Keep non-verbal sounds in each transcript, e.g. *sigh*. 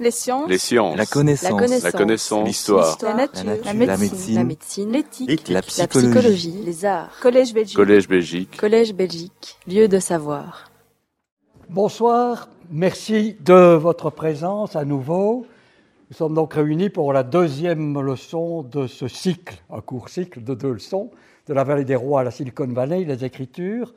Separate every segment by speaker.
Speaker 1: Les sciences.
Speaker 2: Les sciences.
Speaker 3: La connaissance.
Speaker 1: La connaissance.
Speaker 2: La. L'histoire.
Speaker 1: La nature.
Speaker 3: La nature.
Speaker 1: La
Speaker 3: La
Speaker 1: médecine. La. L'éthique.
Speaker 3: La
Speaker 1: La
Speaker 3: psychologie.
Speaker 1: psychologie. Les arts. Collège Belgique.
Speaker 2: Collège Belgique.
Speaker 1: Collège Belgique. Lieu de savoir.
Speaker 4: Bonsoir, merci de votre présence à nouveau. Nous sommes donc réunis pour la deuxième leçon de ce cycle, un court cycle de deux leçons, de la vallée des rois à la Silicon Valley, les Écritures.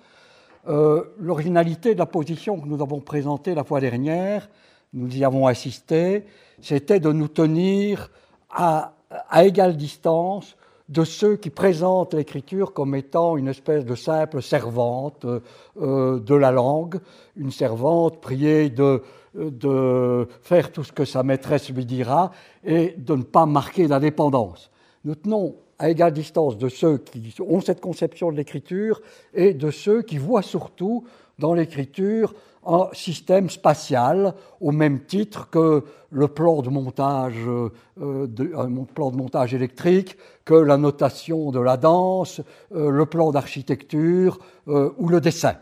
Speaker 4: Euh, L'originalité de la position que nous avons présentée la fois dernière, nous y avons assisté, c'était de nous tenir à, égale distance de ceux qui présentent l'écriture comme étant une espèce de simple servante euh, de la langue, une servante priée de, de faire tout ce que sa maîtresse lui dira et de ne pas marquer la dépendance. Nous tenons à égale distance de ceux qui ont cette conception de l'écriture et de ceux qui voient surtout dans l'écriture un système spatial au même titre que le plan de montage, euh, de, un plan de montage électrique, que la notation de la danse, euh, le plan d'architecture euh, ou le dessin.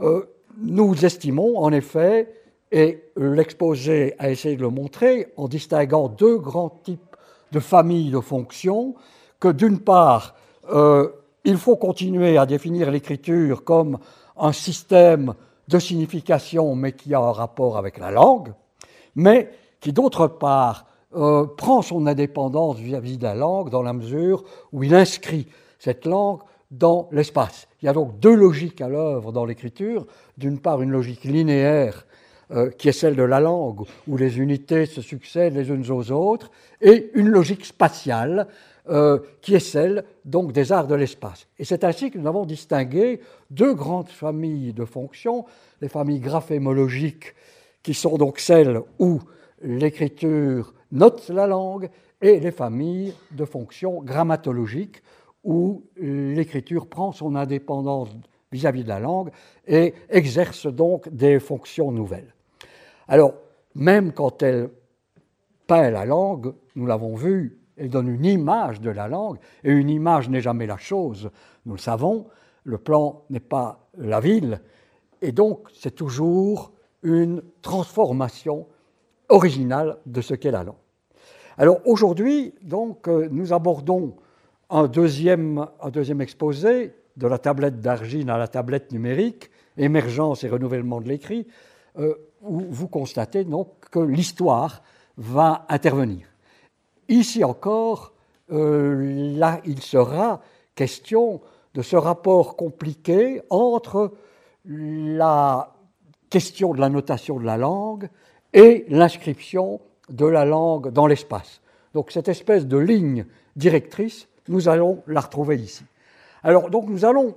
Speaker 4: Euh, nous estimons en effet, et l'exposé a essayé de le montrer, en distinguant deux grands types de familles de fonctions, que d'une part, euh, il faut continuer à définir l'écriture comme un système de signification, mais qui a un rapport avec la langue, mais qui d'autre part euh, prend son indépendance vis-à-vis de la langue dans la mesure où il inscrit cette langue dans l'espace. Il y a donc deux logiques à l'œuvre dans l'écriture. D'une part, une logique linéaire euh, qui est celle de la langue, où les unités se succèdent les unes aux autres, et une logique spatiale euh, qui est celle donc des arts de l'espace. Et c'est ainsi que nous avons distingué deux grandes familles de fonctions, les familles graphémologiques, qui sont donc celles où l'écriture note la langue, et les familles de fonctions grammatologiques, où l'écriture prend son indépendance vis-à-vis -vis de la langue et exerce donc des fonctions nouvelles. Alors, même quand elle peint la langue, nous l'avons vu, elle donne une image de la langue, et une image n'est jamais la chose, nous le savons, le plan n'est pas la ville, et donc c'est toujours une transformation originale de ce qu'est la langue. Alors aujourd'hui, donc, euh, nous abordons un deuxième, un deuxième exposé de la tablette d'argile à la tablette numérique, émergence et renouvellement de l'écrit, euh, où vous constatez donc que l'histoire va intervenir. Ici encore, euh, là, il sera question de ce rapport compliqué entre la question de la notation de la langue et l'inscription de la langue dans l'espace. Donc cette espèce de ligne directrice, nous allons la retrouver ici. Alors donc nous allons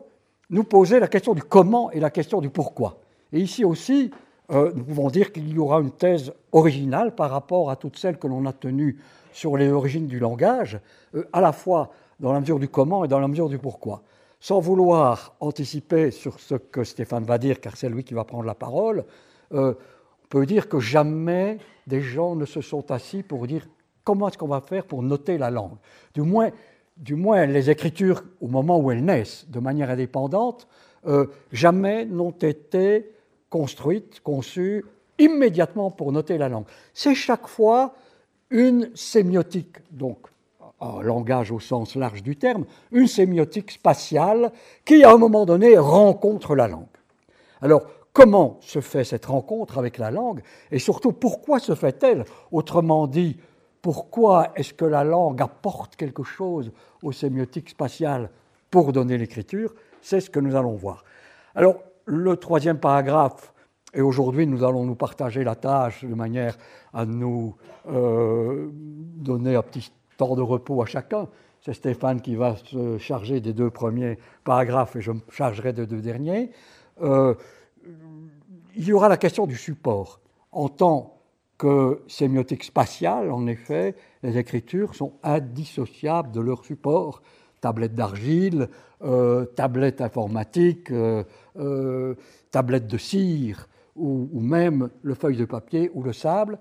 Speaker 4: nous poser la question du comment et la question du pourquoi. Et ici aussi, euh, nous pouvons dire qu'il y aura une thèse originale par rapport à toutes celles que l'on a tenues sur les origines du langage, euh, à la fois dans la mesure du comment et dans la mesure du pourquoi. Sans vouloir anticiper sur ce que Stéphane va dire, car c'est lui qui va prendre la parole, euh, on peut dire que jamais des gens ne se sont assis pour dire comment est-ce qu'on va faire pour noter la langue. Du moins, du moins, les écritures, au moment où elles naissent de manière indépendante, euh, jamais n'ont été construites, conçues immédiatement pour noter la langue. C'est chaque fois une sémiotique, donc un langage au sens large du terme, une sémiotique spatiale qui, à un moment donné, rencontre la langue. Alors, comment se fait cette rencontre avec la langue et surtout pourquoi se fait-elle? Autrement dit, pourquoi est-ce que la langue apporte quelque chose aux sémiotiques spatiales pour donner l'écriture? C'est ce que nous allons voir. Alors, le troisième paragraphe, et aujourd'hui nous allons nous partager la tâche de manière à nous euh, donner un petit temps de repos à chacun. C'est Stéphane qui va se charger des deux premiers paragraphes et je me chargerai des deux derniers. Euh, il y aura la question du support. En tant que sémiotique spatiale, en effet, les écritures sont indissociables de leur support. Tablette d'argile, euh, tablette informatique, tablette de cire, ou, ou, même le feuille de papier ou le sable.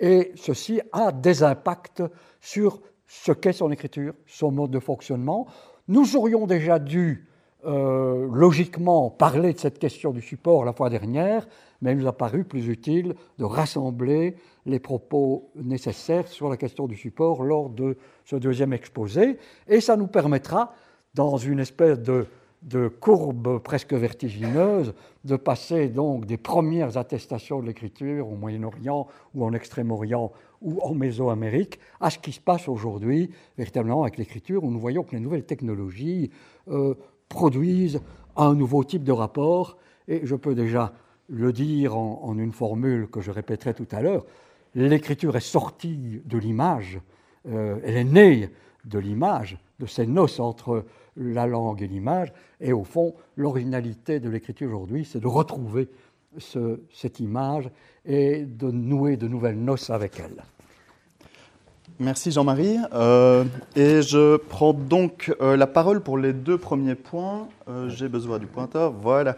Speaker 4: Et ceci a des impacts sur ce qu'est son écriture, son mode de fonctionnement. Nous aurions déjà dû euh, logiquement parlé de cette question du support la fois dernière, mais il nous a paru plus utile de rassembler les propos nécessaires sur la question du support lors de ce deuxième exposé, et ça nous permettra, dans une espèce de, de courbe presque vertigineuse, de passer donc des premières attestations de l'écriture au Moyen-Orient ou en Extrême-Orient ou en Mésoamérique à ce qui se passe aujourd'hui véritablement avec l'écriture, où nous voyons que les nouvelles technologies euh, produisent un nouveau type de rapport, et je peux déjà le dire en, une formule que je répéterai tout à l'heure, l'écriture est sortie de l'image, euh, elle est née de l'image, de ces noces entre la langue et l'image, et au fond, l'originalité de l'écriture aujourd'hui, c'est de retrouver cette image et de nouer de nouvelles noces avec elle.
Speaker 2: Merci Jean-Marie. Euh, et je prends donc euh, la parole pour les deux premiers points. Euh, j'ai besoin du pointeur, voilà.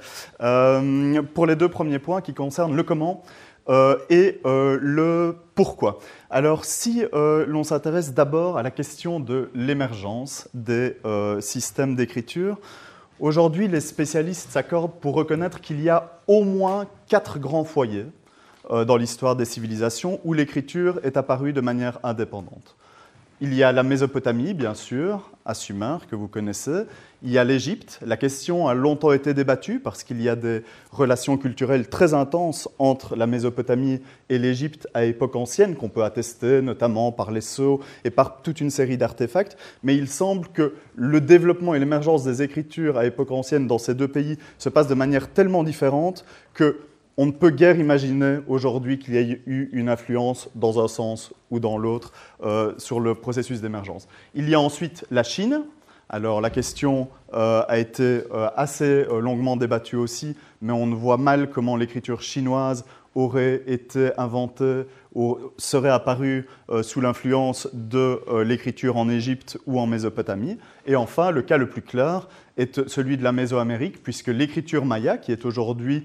Speaker 2: pour les deux premiers points qui concernent le comment et le pourquoi. Alors si l'on s'intéresse d'abord à la question de l'émergence des systèmes d'écriture, aujourd'hui les spécialistes s'accordent pour reconnaître qu'il y a au moins quatre grands foyers euh, dans l'histoire des civilisations où l'écriture est apparue de manière indépendante. Il y a la Mésopotamie, bien sûr, à Sumer, que vous connaissez. Il y a l'Égypte. La question a longtemps été débattue parce qu'il y a des relations culturelles très intenses entre la Mésopotamie et l'Égypte à époque ancienne, qu'on peut attester notamment par les sceaux et par toute une série d'artefacts. Mais il semble que le développement et l'émergence des écritures à époque ancienne dans ces deux pays se passent de manière tellement différente que on ne peut guère imaginer aujourd'hui qu'il y ait eu une influence dans un sens ou dans l'autre euh, sur le processus d'émergence. Il y a ensuite la Chine. Alors la question euh, a été euh, assez longuement débattue aussi, mais on voit mal comment l'écriture chinoise aurait été inventée ou serait apparue sous l'influence de l'écriture en Égypte ou en Mésopotamie. Et enfin, le cas le plus clair est celui de la Mésoamérique, puisque l'écriture maya, qui est aujourd'hui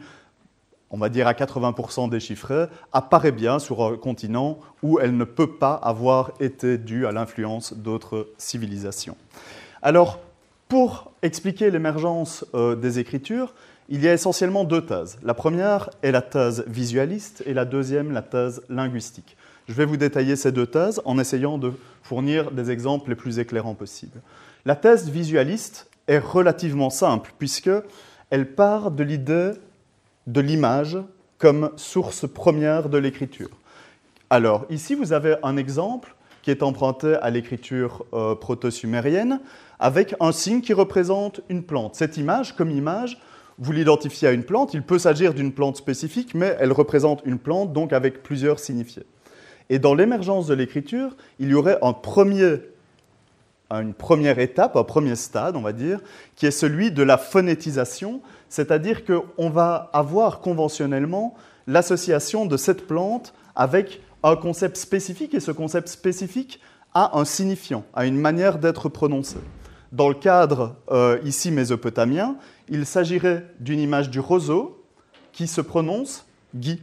Speaker 2: on va dire à 80% déchiffrée, apparaît bien sur un continent où elle ne peut pas avoir été due à l'influence d'autres civilisations. Alors, pour expliquer l'émergence euh, des écritures, il y a essentiellement deux thèses. La première est la thèse visualiste et la deuxième la thèse linguistique. Je vais vous détailler ces deux thèses en essayant de fournir des exemples les plus éclairants possibles. La thèse visualiste est relativement simple puisque elle part de l'idée de l'image comme source première de l'écriture. Alors, ici, vous avez un exemple qui est emprunté à l'écriture euh, proto-sumérienne avec un signe qui représente une plante. Cette image, comme image, vous l'identifiez à une plante. Il peut s'agir d'une plante spécifique, mais elle représente une plante, donc avec plusieurs signifiés. Et dans l'émergence de l'écriture, il y aurait un premier, une première étape, un premier stade, on va dire, qui est celui de la phonétisation, c'est-à-dire qu'on va avoir conventionnellement l'association de cette plante avec un concept spécifique, et ce concept spécifique a un signifiant, a une manière d'être prononcé. Dans le cadre euh, ici mésopotamien, il s'agirait d'une image du roseau qui se prononce Guy.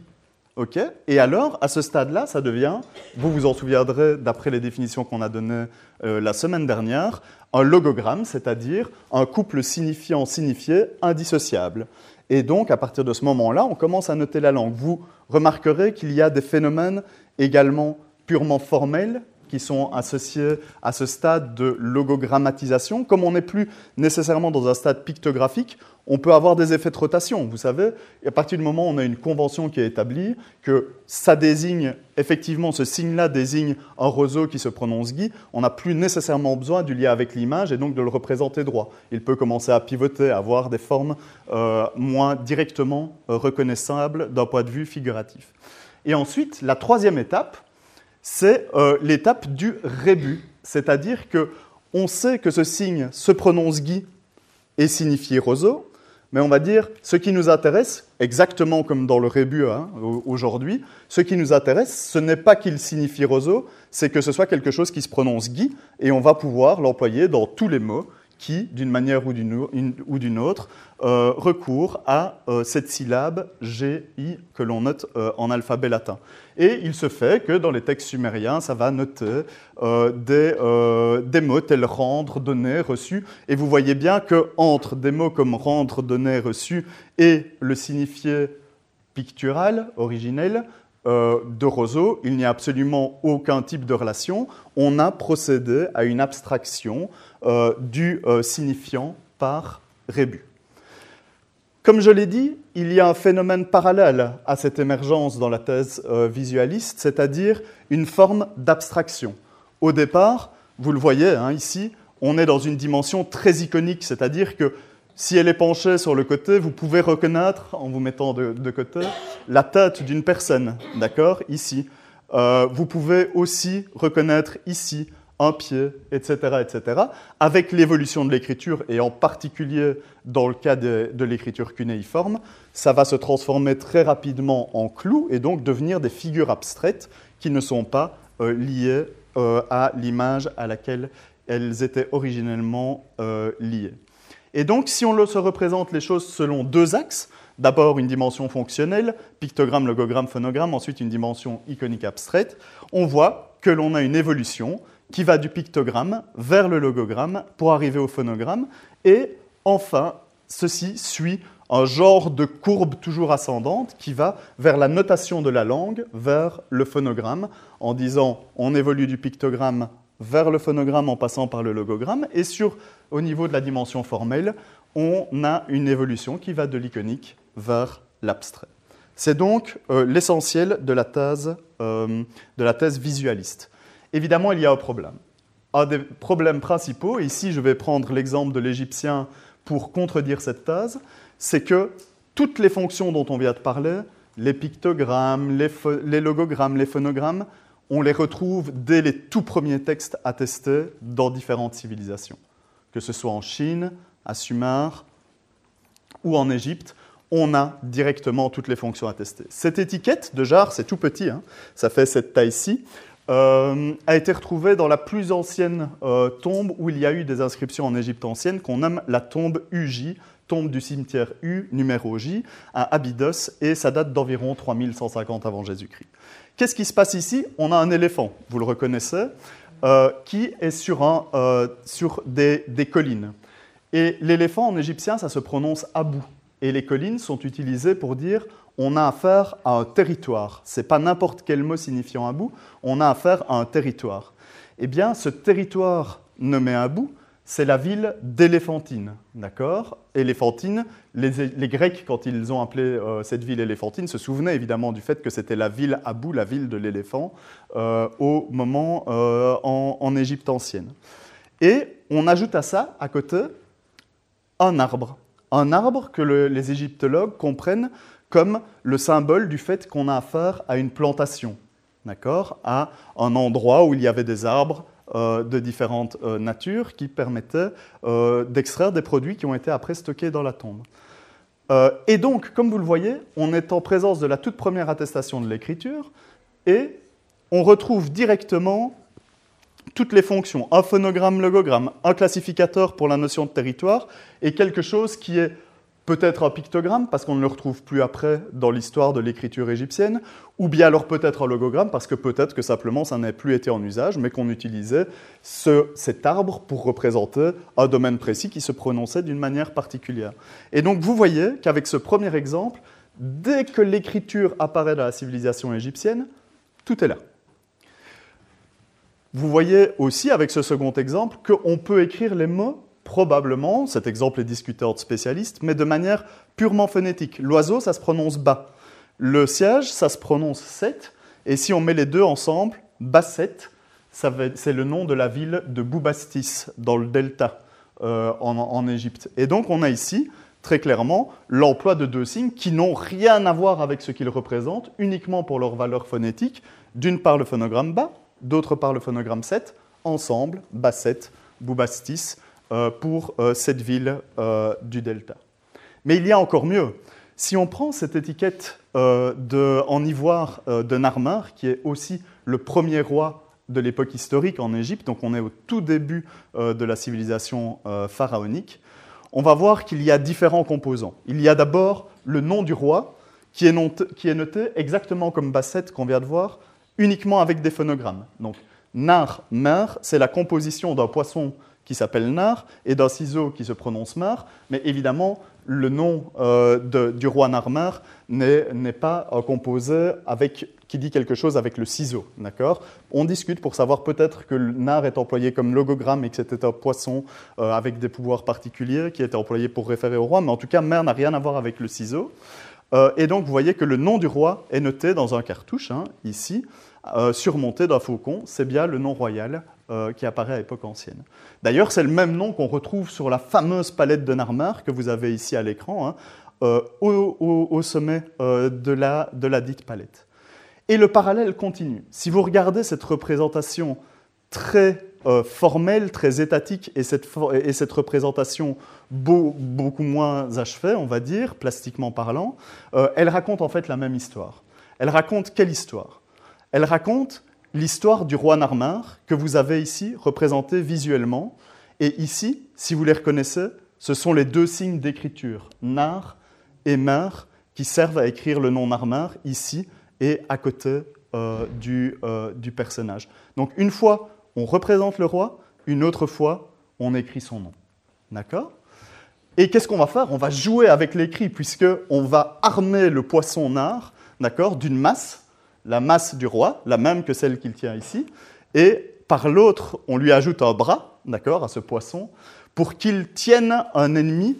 Speaker 2: et alors, à ce stade-là, ça devient, vous vous en souviendrez d'après les définitions qu'on a données euh, la semaine dernière, un logogramme, c'est-à-dire un couple signifiant-signifié indissociable. Et donc, à partir de ce moment-là, on commence à noter la langue. Vous remarquerez qu'il y a des phénomènes également purement formels qui sont associés à ce stade de logogrammatisation. Comme on n'est plus nécessairement dans un stade pictographique, on peut avoir des effets de rotation. Vous savez, à partir du moment où on a une convention qui est établie, que ça désigne, effectivement, ce signe-là désigne un roseau qui se prononce Guy, on n'a plus nécessairement besoin du lien avec l'image et donc de le représenter droit. Il peut commencer à pivoter, à avoir des formes euh, moins directement reconnaissables d'un point de vue figuratif. Et ensuite, la troisième étape, c'est euh, l'étape du rébut, c'est-à-dire que on sait que ce signe se prononce Guy et signifie roseau, mais on va dire ce qui nous intéresse, exactement comme dans le rébut hein, aujourd'hui, ce qui nous intéresse, ce n'est pas qu'il signifie roseau, c'est que ce soit quelque chose qui se prononce Guy, et on va pouvoir l'employer dans tous les mots qui, d'une manière ou d'une autre, euh, recourt à euh, cette syllabe GI que l'on note euh, en alphabet latin. Et il se fait que dans les textes sumériens, ça va noter des, des, mots tels rendre, donner, reçu. Et vous voyez bien que entre des mots comme rendre, donner, reçu et le signifié pictural, originel, de Roseau, il n'y a absolument aucun type de relation. On a procédé à une abstraction euh, du euh, signifiant par rébut. Comme je l'ai dit, il y a un phénomène parallèle à cette émergence dans la thèse euh, visualiste, c'est-à-dire une forme d'abstraction. Au départ, vous le voyez hein, ici, on est dans une dimension très iconique, c'est-à-dire que si elle est penchée sur le côté, vous pouvez reconnaître, en vous mettant de, côté, la tête d'une personne, d'accord, ici. vous pouvez aussi reconnaître ici un pied, etc., etc., avec l'évolution de l'écriture, et en particulier dans le cas de, l'écriture cunéiforme, ça va se transformer très rapidement en clous et donc devenir des figures abstraites qui ne sont pas euh, liées euh, à l'image à laquelle elles étaient originellement euh, liées. Et donc, si on se représente les choses selon deux axes, d'abord une dimension fonctionnelle, pictogramme, logogramme, phonogramme, ensuite une dimension iconique abstraite, on voit que l'on a une évolution qui va du pictogramme vers le logogramme pour arriver au phonogramme. Et enfin, ceci suit un genre de courbe toujours ascendante qui va vers la notation de la langue, vers le phonogramme, en disant on évolue du pictogramme vers le phonogramme en passant par le logogramme. Et sur, au niveau de la dimension formelle, on a une évolution qui va de l'iconique vers l'abstrait. C'est donc euh, l'essentiel de, la thèse, euh, de la thèse visualiste. Évidemment, il y a un problème. Un des problèmes principaux, ici je vais prendre l'exemple de l'Égyptien pour contredire cette thèse, c'est que toutes les fonctions dont on vient de parler, les pictogrammes, les, logogrammes, les phonogrammes, on les retrouve dès les tout premiers textes attestés dans différentes civilisations. Que ce soit en Chine, à Sumer ou en Égypte, on a directement toutes les fonctions attestées. Cette étiquette de jarre, c'est tout petit, hein, ça fait cette taille-ci, euh, a été retrouvé dans la plus ancienne euh, tombe où il y a eu des inscriptions en Égypte ancienne qu'on nomme la tombe UJ, tombe du cimetière U, numéro J, à Abydos, et ça date d'environ 3150 avant Jésus-Christ. Qu'est-ce qui se passe ici? On a un éléphant, vous le reconnaissez, euh, qui est sur, un, sur des, des, collines. Et l'éléphant en égyptien, ça se prononce Abou. Et les collines sont utilisées pour dire on a affaire à un territoire. Ce n'est pas n'importe quel mot signifiant à bout, on a affaire à un territoire. Eh bien, ce territoire nommé bout, c'est la ville d'Éléphantine. D'accord? Éléphantine, les, Grecs, quand ils ont appelé euh, cette ville Éléphantine, se souvenaient évidemment du fait que c'était la ville à la ville de l'éléphant, euh, au moment euh, en, Égypte ancienne. Et on ajoute à ça, à côté, un arbre. Un arbre que les égyptologues comprennent comme le symbole du fait qu'on a affaire à une plantation, d'accord À un endroit où il y avait des arbres euh, de différentes euh, natures qui permettaient euh, d'extraire des produits qui ont été après stockés dans la tombe. et donc, comme vous le voyez, on est en présence de la toute première attestation de l'écriture et on retrouve directement toutes les fonctions, un phonogramme, logogramme, un classificateur pour la notion de territoire et quelque chose qui est peut-être un pictogramme, parce qu'on ne le retrouve plus après dans l'histoire de l'écriture égyptienne, ou bien alors peut-être un logogramme, parce que peut-être que simplement ça n'a plus été en usage, mais qu'on utilisait cet arbre pour représenter un domaine précis qui se prononçait d'une manière particulière. Et donc vous voyez qu'avec ce premier exemple, dès que l'écriture apparaît dans la civilisation égyptienne, tout est là. Vous voyez aussi avec ce second exemple qu'on peut écrire les mots probablement, cet exemple est discuté entre spécialistes, mais de manière purement phonétique. L'oiseau, ça se prononce bas. Le siège, ça se prononce set. Et si on met les deux ensemble, Basset, c'est le nom de la ville de Boubastis, dans le delta euh, en, Égypte. Et donc on a ici, très clairement, l'emploi de deux signes qui n'ont rien à voir avec ce qu'ils représentent, uniquement pour leur valeur phonétique. D'une part le phonogramme bas, d'autre part le phonogramme set, ensemble, Basset, Boubastis, pour euh, cette ville euh, du delta. Mais il y a encore mieux. Si on prend cette étiquette en ivoire de Narmer, qui est aussi le premier roi de l'époque historique en Égypte, donc on est au tout début euh, de la civilisation euh, pharaonique, on va voir qu'il y a différents composants. Il y a d'abord le nom du roi, qui est, noté, exactement comme Bassett qu'on vient de voir, uniquement avec des phonogrammes. Donc, nar, mer, c'est la composition d'un poisson qui s'appelle nar et d'un ciseau qui se prononce mar, mais évidemment, le nom euh, du roi Narmer n'est pas euh, composé avec qui dit quelque chose avec le ciseau, d'accord? On discute pour savoir peut-être que le nar est employé comme logogramme et que c'était un poisson euh, avec des pouvoirs particuliers qui était employé pour référer au roi, mais en tout cas, mer n'a rien à voir avec le ciseau. et donc, vous voyez que le nom du roi est noté dans un cartouche, hein, ici, surmonté d'un faucon. C'est bien le nom royal euh, qui apparaît à l'époque ancienne. D'ailleurs, c'est le même nom qu'on retrouve sur la fameuse palette de Narmer que vous avez ici à l'écran, hein, euh, au, sommet euh, de, la, dite palette. Et le parallèle continue. Si vous regardez cette représentation très formelle, très étatique, et cette représentation beaucoup moins achevée, on va dire, plastiquement parlant, elle raconte en fait la même histoire. Elle raconte quelle histoire? Elle raconte l'histoire du roi Narmar que vous avez ici représenté visuellement. Et ici, si vous les reconnaissez, ce sont les deux signes d'écriture, Nar et Mer, qui servent à écrire le nom Narmar ici et à côté euh, du, euh, du personnage. Donc une fois, on représente le roi, une autre fois, on écrit son nom. D'accord? Et qu'est-ce qu'on va faire? On va jouer avec l'écrit, puisqu'on va armer le poisson Nar, d'accord, d'une masse la masse du roi, la même que celle qu'il tient ici, et par l'autre, on lui ajoute un bras, d'accord, à ce poisson, pour qu'il tienne un ennemi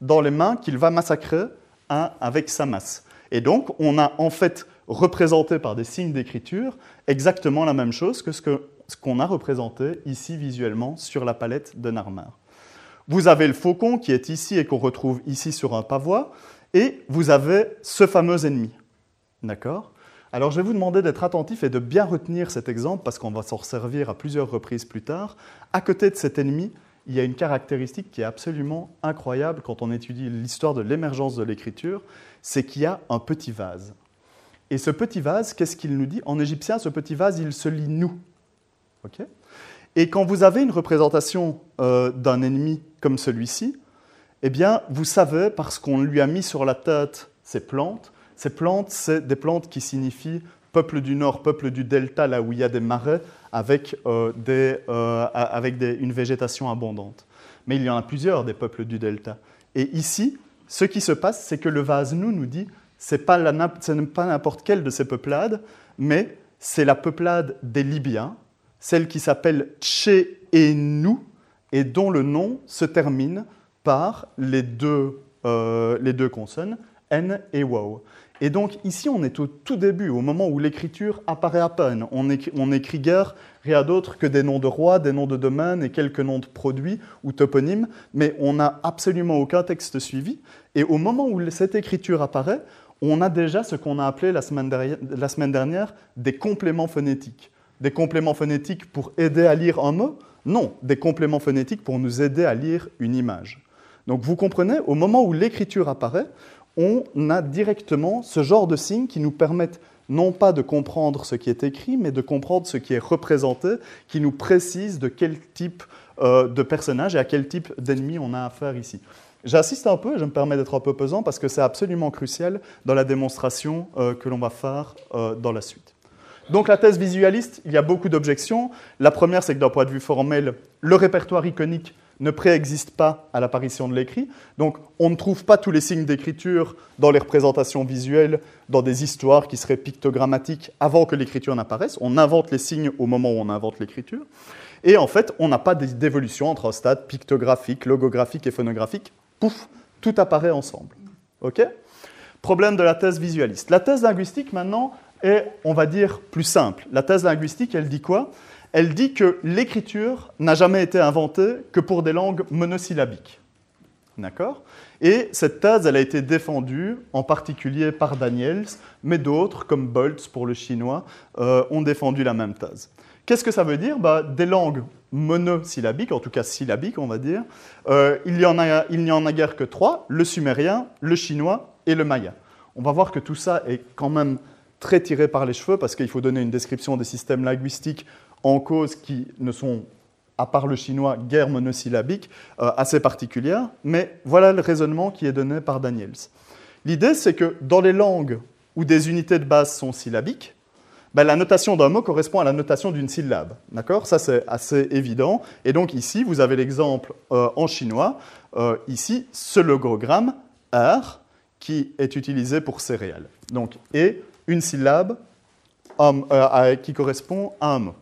Speaker 2: dans les mains qu'il va massacrer avec sa masse. Et donc, on a en fait représenté par des signes d'écriture exactement la même chose que ce qu'on a représenté ici visuellement sur la palette de Narmer. Vous avez le faucon qui est ici et qu'on retrouve ici sur un pavois, et vous avez ce fameux ennemi. D'accord? Alors je vais vous demander d'être attentif et de bien retenir cet exemple parce qu'on va s'en servir à plusieurs reprises plus tard. À côté de cet ennemi, il y a une caractéristique qui est absolument incroyable quand on étudie l'histoire de l'émergence de l'écriture, c'est qu'il y a un petit vase. Et ce petit vase, qu'est-ce qu'il nous dit? En égyptien, ce petit vase, il se lit nous. et quand vous avez une représentation euh, d'un ennemi comme celui-ci, eh bien, vous savez, parce qu'on lui a mis sur la tête ces plantes, ces plantes, c'est des plantes qui signifient peuple du nord, peuple du delta, là où il y a des marais, avec, euh, euh, une végétation abondante. Mais il y en a plusieurs des peuples du delta. Et ici, ce qui se passe, c'est que le vase nous nous dit, ce n'est pas n'importe quelle de ces peuplades, mais c'est la peuplade des Libyens, celle qui s'appelle Tché-et-Nou, et dont le nom se termine par les deux, euh, les deux consonnes, N et Wow. Et donc ici, on est au tout début, au moment où l'écriture apparaît à peine. On écrit, guère rien d'autre que des noms de rois, des noms de domaines et quelques noms de produits ou toponymes, mais on n'a absolument aucun texte suivi. Et au moment où cette écriture apparaît, on a déjà ce qu'on a appelé la semaine, la semaine dernière des compléments phonétiques. Des compléments phonétiques pour aider à lire un mot? Non, des compléments phonétiques pour nous aider à lire une image. Donc vous comprenez, au moment où l'écriture apparaît, on a directement ce genre de signes qui nous permettent non pas de comprendre ce qui est écrit, mais de comprendre ce qui est représenté, qui nous précise de quel type euh, de personnage et à quel type d'ennemi on a affaire ici. J'insiste un peu, je me permets d'être un peu pesant parce que c'est absolument crucial dans la démonstration euh, que l'on va faire euh, dans la suite. Donc la thèse visualiste, il y a beaucoup d'objections. La première, c'est que d'un point de vue formel, le répertoire iconique ne préexiste pas à l'apparition de l'écrit. Donc on ne trouve pas tous les signes d'écriture dans les représentations visuelles, dans des histoires qui seraient pictogrammatiques avant que l'écriture n'apparaisse. On invente les signes au moment où on invente l'écriture. Et en fait, on n'a pas d'évolution entre un stade pictographique, logographique et phonographique. Pouf, tout apparaît ensemble. OK? Problème de la thèse visualiste. La thèse linguistique, maintenant, est, on va dire, plus simple. La thèse linguistique, elle dit quoi? Elle dit que l'écriture n'a jamais été inventée que pour des langues monosyllabiques. D'accord? Et cette thèse, elle a été défendue en particulier par Daniels, mais d'autres, comme Boltz pour le chinois, euh, ont défendu la même thèse. Qu'est-ce que ça veut dire? Bah, Des langues monosyllabiques, en tout cas syllabiques, on va dire, euh, il n'y en, en, a guère que trois, le sumérien, le chinois et le maya. On va voir que tout ça est quand même très tiré par les cheveux parce qu'il faut donner une description des systèmes linguistiques en cause qui ne sont, à part le chinois, guère monosyllabiques, euh, assez particulières, mais voilà le raisonnement qui est donné par Daniels. L'idée, c'est que dans les langues où des unités de base sont syllabiques, ben, la notation d'un mot correspond à la notation d'une syllabe. D'accord? Ça, c'est assez évident. Et donc ici, vous avez l'exemple euh, en chinois. Euh, ici, ce logogramme R qui est utilisé pour céréales. Donc, et une syllabe qui correspond à un mot.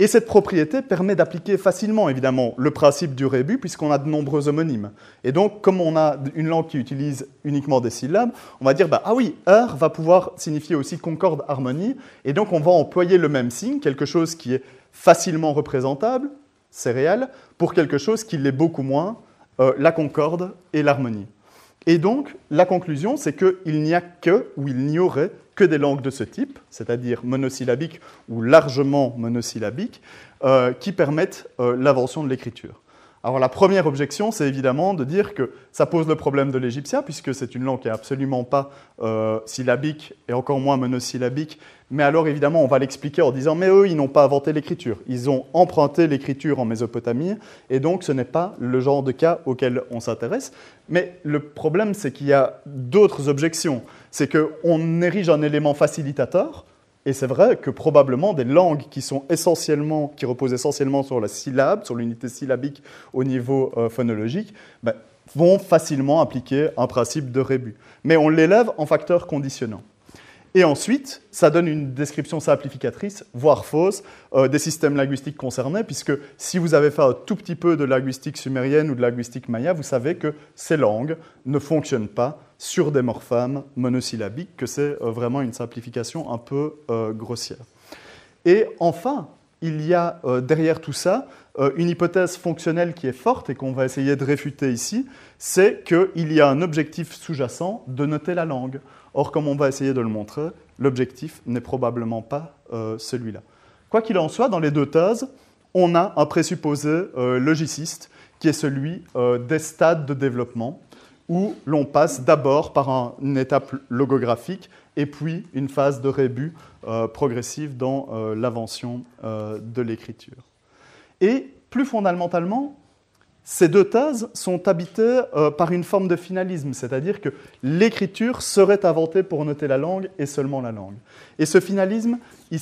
Speaker 2: Et cette propriété permet d'appliquer facilement, évidemment, le principe du rébut, puisqu'on a de nombreux homonymes. Et donc, comme on a une langue qui utilise uniquement des syllabes, on va dire, bah, ah oui, heure va pouvoir signifier aussi concorde, harmonie, et donc on va employer le même signe, quelque chose qui est facilement représentable, céréales, pour quelque chose qui l'est beaucoup moins, euh, la concorde et l'harmonie. Et donc, la conclusion, c'est qu'il n'y a que, ou il n'y aurait des langues de ce type, c'est-à-dire monosyllabiques ou largement monosyllabiques, euh, qui permettent euh, l'invention de l'écriture. Alors la première objection, c'est évidemment de dire que ça pose le problème de l'égyptien, puisque c'est une langue qui n'est absolument pas euh, syllabique et encore moins monosyllabique. Mais alors évidemment, on va l'expliquer en disant, mais eux, ils n'ont pas inventé l'écriture. Ils ont emprunté l'écriture en Mésopotamie, et donc ce n'est pas le genre de cas auquel on s'intéresse. Mais le problème, c'est qu'il y a d'autres objections. C'est qu'on érige un élément facilitateur, et c'est vrai que probablement des langues qui, sont essentiellement, qui reposent essentiellement sur la syllabe, sur l'unité syllabique au niveau euh, phonologique, ben, vont facilement appliquer un principe de rébut. Mais on l'élève en facteur conditionnant. Et ensuite, ça donne une description simplificatrice, voire fausse, euh, des systèmes linguistiques concernés, puisque si vous avez fait un tout petit peu de linguistique sumérienne ou de linguistique maya, vous savez que ces langues ne fonctionnent pas sur des morphemes monosyllabiques, que c'est euh, vraiment une simplification un peu euh, grossière. Et enfin, il y a derrière tout ça une hypothèse fonctionnelle qui est forte et qu'on va essayer de réfuter ici, c'est qu'il y a un objectif sous-jacent de noter la langue. Or, comme on va essayer de le montrer, l'objectif n'est probablement pas euh, celui-là. Quoi qu'il en soit, dans les deux thèses, on a un présupposé euh, logiciste qui est celui euh, des stades de développement, où l'on passe d'abord par une étape logographique et puis une phase de rébut progressive dans l'invention de l'écriture. Et plus fondamentalement, ces deux thèses sont habitées euh, par une forme de finalisme, c'est-à-dire que l'écriture serait inventée pour noter la langue et seulement la langue. Et ce finalisme, il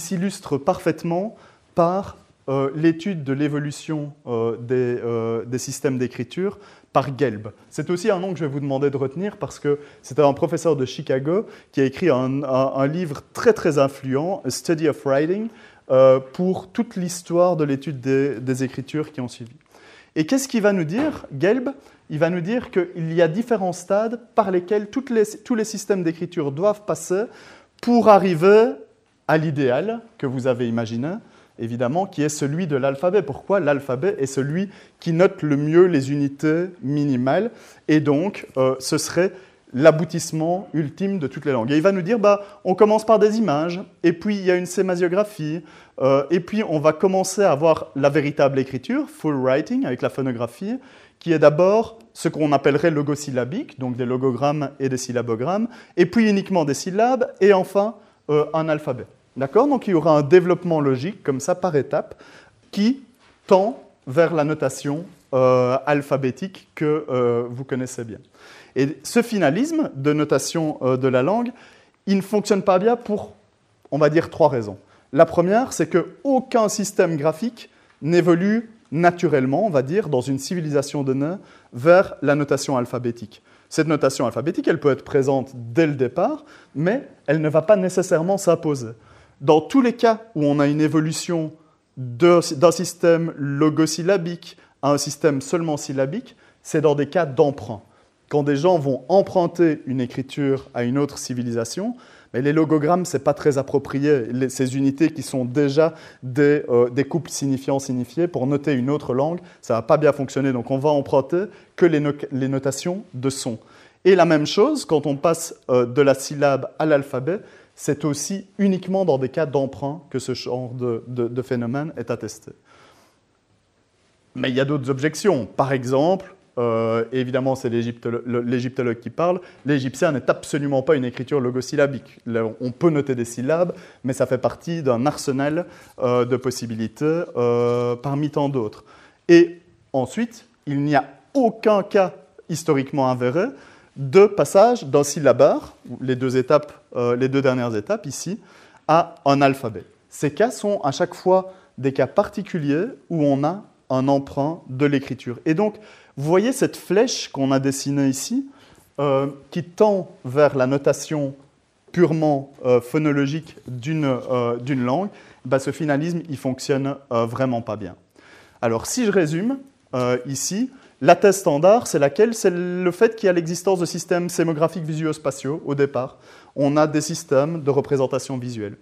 Speaker 2: s'illustre parfaitement par euh, l'étude de l'évolution euh, des, systèmes d'écriture par Gelb. C'est aussi un nom que je vais vous demander de retenir parce que c'était un professeur de Chicago qui a écrit un, livre très très influent, A Study of Writing, pour toute l'histoire de l'étude des écritures qui ont suivi. Et qu'est-ce qu'il va nous dire, Gelb? Il va nous dire qu'il y a différents stades par lesquels tous les systèmes d'écriture doivent passer pour arriver à l'idéal que vous avez imaginé, évidemment, qui est celui de l'alphabet. Pourquoi L'alphabet est celui qui note le mieux les unités minimales, et donc euh, ce serait l'aboutissement ultime de toutes les langues. Et il va nous dire, bah, on commence par des images, et puis il y a une sémasiographie, euh, et puis on va commencer à avoir la véritable écriture, full writing, avec la phonographie, qui est d'abord ce qu'on appellerait logosyllabique, donc des logogrammes et des syllabogrammes, et puis uniquement des syllabes, et enfin euh, un alphabet. D'accord Donc il y aura un développement logique, comme ça, par étapes, qui tend vers la notation euh, alphabétique que vous connaissez bien. Et ce finalisme de notation euh, de la langue, il ne fonctionne pas bien pour, on va dire, trois raisons. La première, c'est qu'aucun système graphique n'évolue naturellement, on va dire, dans une civilisation donnée, vers la notation alphabétique. Cette notation alphabétique, elle peut être présente dès le départ, mais elle ne va pas nécessairement s'imposer. Dans tous les cas où on a une évolution d'un système logosyllabique à un système seulement syllabique, c'est dans des cas d'emprunt quand des gens vont emprunter une écriture à une autre civilisation, mais les logogrammes, ce n'est pas très approprié. ces unités qui sont déjà des, euh, des couples signifiants signifiés, pour noter une autre langue, ça ne va pas bien fonctionner. Donc on va emprunter que les, les notations de son. Et la même chose, quand on passe euh, de la syllabe à l'alphabet, c'est aussi uniquement dans des cas d'emprunt que ce genre de, phénomène est attesté. Mais il y a d'autres objections. Par exemple, euh, évidemment c'est l'égyptologue qui parle, l'égyptien n'est absolument pas une écriture logosyllabique. On peut noter des syllabes, mais ça fait partie d'un arsenal euh, de possibilités euh, parmi tant d'autres. Et ensuite, il n'y a aucun cas historiquement avéré de passage d'un syllabaire, les deux, étapes, les deux dernières étapes ici, à un alphabet. Ces cas sont à chaque fois des cas particuliers où on a un emprunt de l'écriture. Et donc, vous voyez cette flèche qu'on a dessinée ici, euh, qui tend vers la notation purement euh, phonologique euh, d'une langue, bah, ce finalisme, il fonctionne vraiment pas bien. Alors, si je résume, ici, la thèse standard, c'est laquelle? C'est le fait qu'il y a l'existence de systèmes sémographiques visuospatiaux au départ. On a des systèmes de représentation visuelle.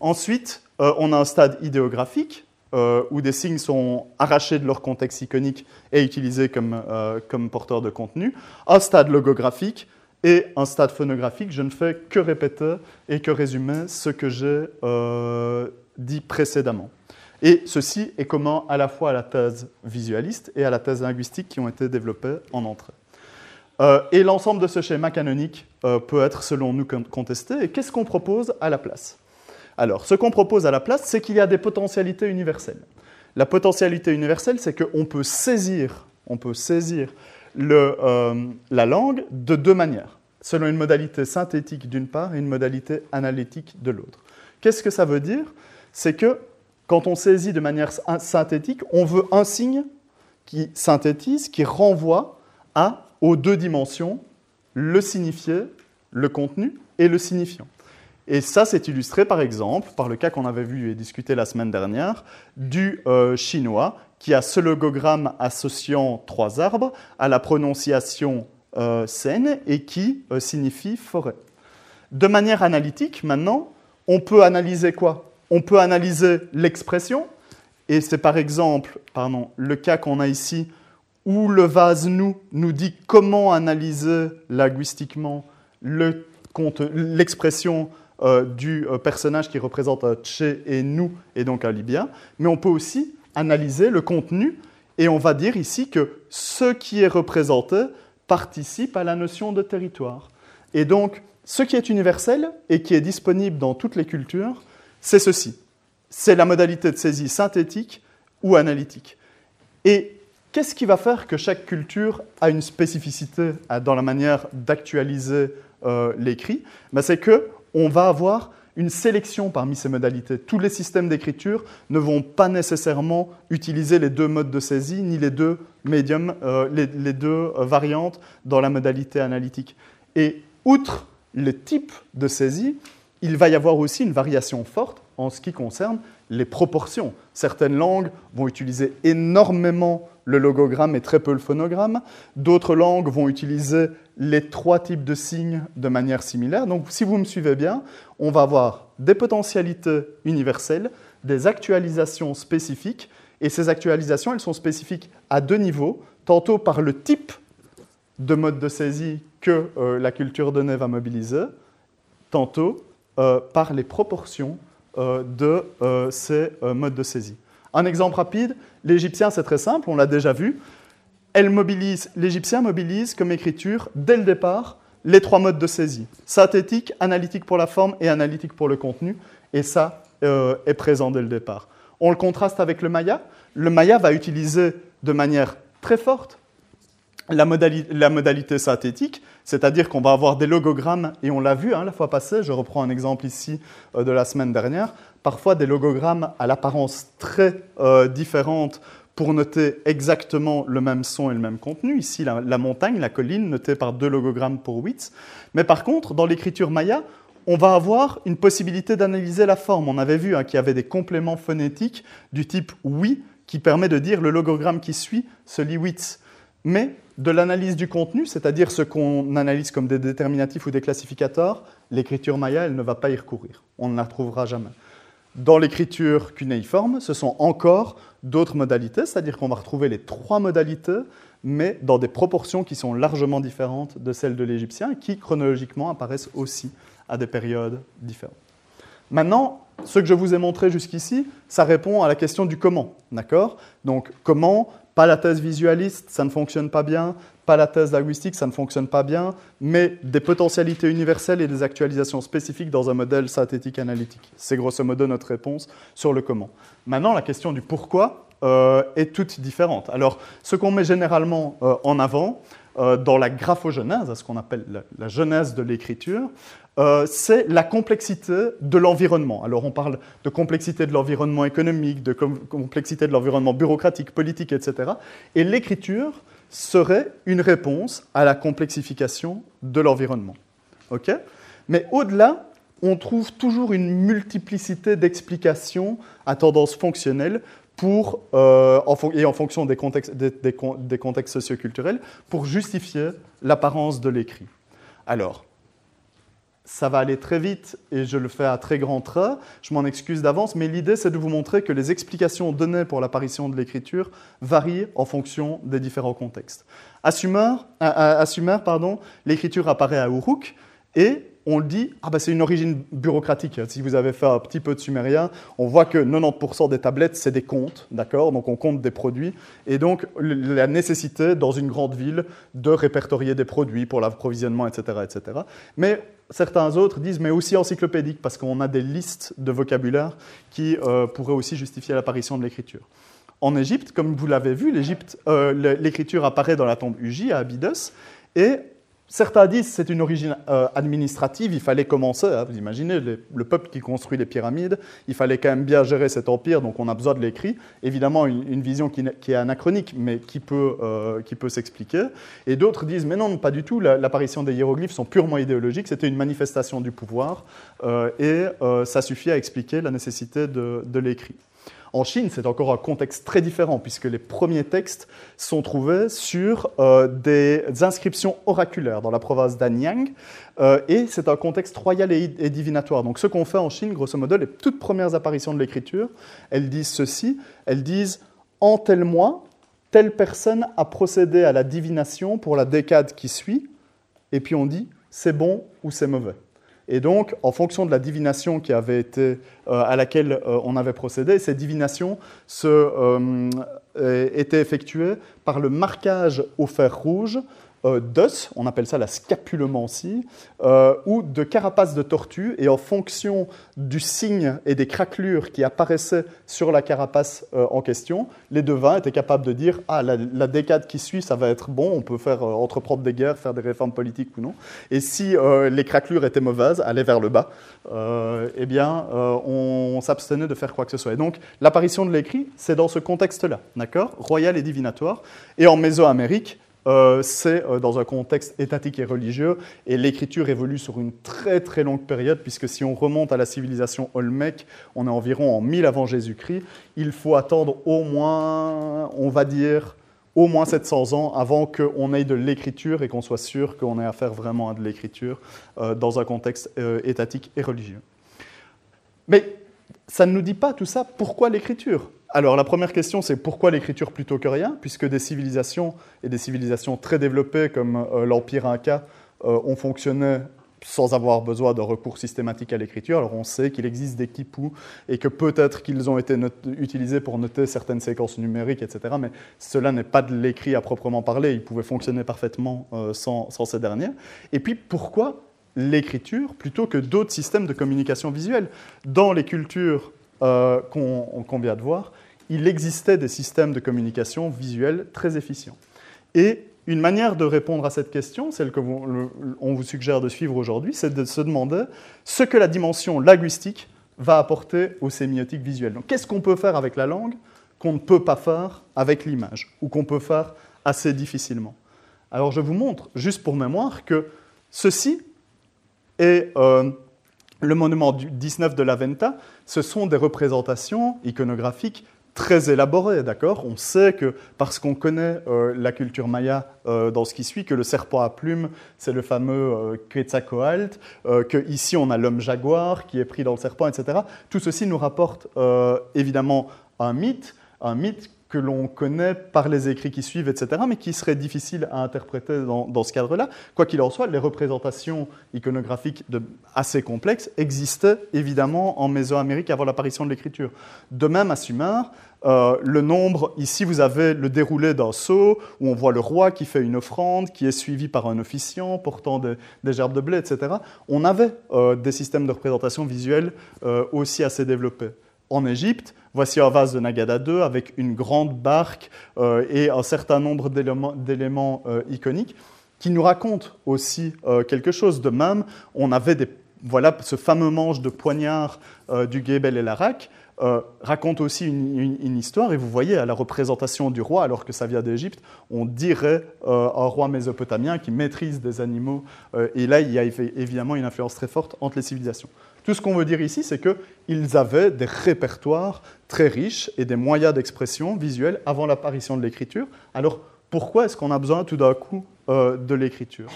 Speaker 2: Ensuite, on a un stade idéographique, euh, où des signes sont arrachés de leur contexte iconique et utilisés comme, euh, comme porteurs de contenu, un stade logographique et un stade phonographique. Je ne fais que répéter et que résumer ce que j'ai euh, dit précédemment. Et ceci est commun à la fois à la thèse visualiste et à la thèse linguistique qui ont été développées en entrée. et l'ensemble de ce schéma canonique peut être, selon nous, contesté. Et qu'est-ce qu'on propose à la place? Alors, ce qu'on propose à la place, c'est qu'il y a des potentialités universelles. La potentialité universelle, c'est qu'on peut saisir, on peut saisir euh, la langue de deux manières, selon une modalité synthétique d'une part et une modalité analytique de l'autre. Qu'est-ce que ça veut dire? C'est que quand on saisit de manière synthétique, on veut un signe qui synthétise, qui renvoie à, aux deux dimensions, le signifié, le contenu et le signifiant. Et ça, c'est illustré par exemple par le cas qu'on avait vu et discuté la semaine dernière du euh, chinois qui a ce logogramme associant trois arbres à la prononciation euh, saine et qui euh, signifie forêt. De manière analytique, maintenant, on peut analyser quoi? On peut analyser l'expression, et c'est par exemple pardon, le cas qu'on a ici où le vase nous nous dit comment analyser linguistiquement l'expression euh, du euh, personnage qui représente Tché et nous, et donc un Libyen, mais on peut aussi analyser le contenu, et on va dire ici que ce qui est représenté participe à la notion de territoire. Et donc, ce qui est universel et qui est disponible dans toutes les cultures, c'est ceci. C'est la modalité de saisie synthétique ou analytique. Et qu'est-ce qui va faire que chaque culture a une spécificité dans la manière d'actualiser euh, l'écrit? Ben, C'est que on va avoir une sélection parmi ces modalités. Tous les systèmes d'écriture ne vont pas nécessairement utiliser les deux modes de saisie ni les deux médiums, euh, les, deux euh, variantes dans la modalité analytique. Et outre les types de saisie, il va y avoir aussi une variation forte en ce qui concerne les proportions. Certaines langues vont utiliser énormément le logogramme et très peu le phonogramme. D'autres langues vont utiliser les trois types de signes de manière similaire. Donc si vous me suivez bien, on va avoir des potentialités universelles, des actualisations spécifiques, et ces actualisations, elles sont spécifiques à deux niveaux, tantôt par le type de mode de saisie que euh, la culture donnée va mobiliser, tantôt par les proportions euh, de ces modes de saisie. Un exemple rapide, l'égyptien c'est très simple, on l'a déjà vu. L'Égyptien mobilise comme écriture, dès le départ, les trois modes de saisie. Synthétique, analytique pour la forme et analytique pour le contenu. Et ça euh, est présent dès le départ. On le contraste avec le Maya. Le Maya va utiliser de manière très forte la, modalité, synthétique, c'est-à-dire qu'on va avoir des logogrammes, et on l'a vu hein, la fois passée, je reprends un exemple ici euh, de la semaine dernière, parfois des logogrammes à l'apparence très euh, différente pour noter exactement le même son et le même contenu. Ici, la, montagne, la colline, notée par deux logogrammes pour Witz. Mais par contre, dans l'écriture maya, on va avoir une possibilité d'analyser la forme. On avait vu hein, qu'il y avait des compléments phonétiques du type oui, qui permet de dire le logogramme qui suit se lit Witz. Mais de l'analyse du contenu, c'est-à-dire ce qu'on analyse comme des déterminatifs ou des classificateurs, l'écriture maya, elle ne va pas y recourir. On ne la retrouvera jamais. Dans l'écriture cunéiforme, ce sont encore d'autres modalités, c'est-à-dire qu'on va retrouver les trois modalités, mais dans des proportions qui sont largement différentes de celles de l'égyptien qui chronologiquement apparaissent aussi à des périodes différentes. Maintenant, ce que je vous ai montré jusqu'ici, ça répond à la question du comment, Donc, comment Pas la thèse visualiste, ça ne fonctionne pas bien. Pas la thèse linguistique, ça ne fonctionne pas bien. Mais des potentialités universelles et des actualisations spécifiques dans un modèle synthétique analytique. C'est grosso modo notre réponse sur le comment. Maintenant, la question du pourquoi euh, est toute différente. Alors, ce qu'on met généralement euh, en avant, euh, dans la graphogenèse, ce qu'on appelle la, genèse de l'écriture, euh, c'est la complexité de l'environnement. Alors on parle de complexité de l'environnement économique, de complexité de l'environnement bureaucratique, politique, etc. Et l'écriture serait une réponse à la complexification de l'environnement. Mais au-delà, on trouve toujours une multiplicité d'explications à tendance fonctionnelle pour, euh, et en fonction des contextes, des, contextes socioculturels pour justifier l'apparence de l'écrit. Alors, ça va aller très vite et je le fais à très grands traits, je m'en excuse d'avance, mais l'idée c'est de vous montrer que les explications données pour l'apparition de l'écriture varient en fonction des différents contextes. À Sumer, l'écriture apparaît à Uruk et on le dit, ah bah c'est une origine bureaucratique. Si vous avez fait un petit peu de sumérien, on voit que 90% des tablettes, c'est des comptes, d'accord? Donc on compte des produits. Et donc la nécessité, dans une grande ville, de répertorier des produits pour l'approvisionnement, etc., etc. Mais certains autres disent, mais aussi encyclopédique, parce qu'on a des listes de vocabulaire qui euh, pourraient aussi justifier l'apparition de l'écriture. En Égypte, comme vous l'avez vu, euh, l'écriture apparaît dans la tombe Uji à Abydos, et Certains disent que c'est une origine euh, administrative, il fallait commencer, hein, vous imaginez, le peuple qui construit les pyramides, il fallait quand même bien gérer cet empire, donc on a besoin de l'écrit. Évidemment, une, vision qui, est anachronique, mais qui peut, euh, peut s'expliquer. Et d'autres disent, mais non, pas du tout, l'apparition des hiéroglyphes sont purement idéologiques, c'était une manifestation du pouvoir, euh, et ça suffit à expliquer la nécessité de l'écrit. En Chine, c'est encore un contexte très différent, puisque les premiers textes sont trouvés sur euh, des inscriptions oraculaires dans la province d'Anyang, euh, et c'est un contexte royal et, divinatoire. Donc ce qu'on fait en Chine, grosso modo, les toutes premières apparitions de l'écriture, elles disent ceci, elles disent « en tel mois, telle personne a procédé à la divination pour la décade qui suit », et puis on dit « c'est bon ou c'est mauvais ». Et donc, en fonction de la divination euh, à laquelle euh, on avait procédé, ces divinations euh, étaient effectuées par le marquage au fer rouge d'os, on appelle ça la scapulomancie, euh, ou de carapace de tortue, et en fonction du signe et des craquelures qui apparaissaient sur la carapace euh, en question, les devins étaient capables de dire Ah, la, décade qui suit, ça va être bon, on peut faire entreprendre des guerres, faire des réformes politiques ou non. Et si les craquelures étaient mauvaises, allaient vers le bas, eh bien, on, s'abstenait de faire quoi que ce soit. Et donc, l'apparition de l'écrit, c'est dans ce contexte-là, d'accord? Royal et divinatoire. Et en Mésoamérique, euh, c'est euh, dans un contexte étatique et religieux, et l'écriture évolue sur une très très longue période, puisque si on remonte à la civilisation Olmec, on est environ en 1000 avant Jésus-Christ, il faut attendre au moins, on va dire, au moins 700 ans avant qu'on ait de l'écriture et qu'on soit sûr qu'on ait affaire vraiment à de l'écriture euh, dans un contexte étatique et religieux. Mais ça ne nous dit pas tout ça, pourquoi l'écriture? Alors la première question, c'est pourquoi l'écriture plutôt que rien, puisque des civilisations, et des civilisations très développées comme euh, l'Empire Inca, euh, ont fonctionné sans avoir besoin de recours systématique à l'écriture. Alors on sait qu'il existe des quipous et que peut-être qu'ils ont été utilisés pour noter certaines séquences numériques, etc. Mais cela n'est pas de l'écrit à proprement parler. Ils pouvaient fonctionner parfaitement euh, sans, ces derniers. Et puis pourquoi l'écriture plutôt que d'autres systèmes de communication visuelle? Dans les cultures qu'on vient de voir, il existait des systèmes de communication visuels très efficients. Et une manière de répondre à cette question, celle que on vous suggère de suivre aujourd'hui, c'est de se demander ce que la dimension linguistique va apporter aux sémiotiques visuelles. Donc, qu'est-ce qu'on peut faire avec la langue qu'on ne peut pas faire avec l'image, ou qu'on peut faire assez difficilement? Alors, je vous montre, juste pour mémoire, que ceci est euh, le monument du 19 de la Venta. Ce sont des représentations iconographiques très élaboré, d'accord? On sait que, parce qu'on connaît euh, la culture maya euh, dans ce qui suit, que le serpent à plumes, c'est le fameux euh, Quetzalcoatl, qu'ici on a l'homme jaguar qui est pris dans le serpent, etc. Tout ceci nous rapporte évidemment un mythe, un mythe que l'on connaît par les écrits qui suivent, etc., mais qui seraient difficiles à interpréter dans, ce cadre-là. Quoi qu'il en soit, les représentations iconographiques assez complexes existaient évidemment en Mésoamérique avant l'apparition de l'écriture. De même, à Sumer, euh, le nombre, ici vous avez le déroulé d'un sceau où on voit le roi qui fait une offrande, qui est suivi par un officiant portant des, gerbes de blé, etc. On avait euh, des systèmes de représentation visuelle euh, aussi assez développés. En Égypte, voici un vase de Nagada II avec une grande barque et un certain nombre d'éléments iconiques qui nous racontent aussi quelque chose. De même, on avait voilà, ce fameux manche de poignard du Gebel et l'Arak euh, raconte aussi une, histoire, et vous voyez à la représentation du roi, alors que ça vient d'Égypte, on dirait euh, un roi mésopotamien qui maîtrise des animaux, euh, et là il y a évidemment une influence très forte entre les civilisations. Tout ce qu'on veut dire ici, c'est qu'ils avaient des répertoires très riches et des moyens d'expression visuelle avant l'apparition de l'écriture. Alors pourquoi est-ce qu'on a besoin tout d'un coup de l'écriture?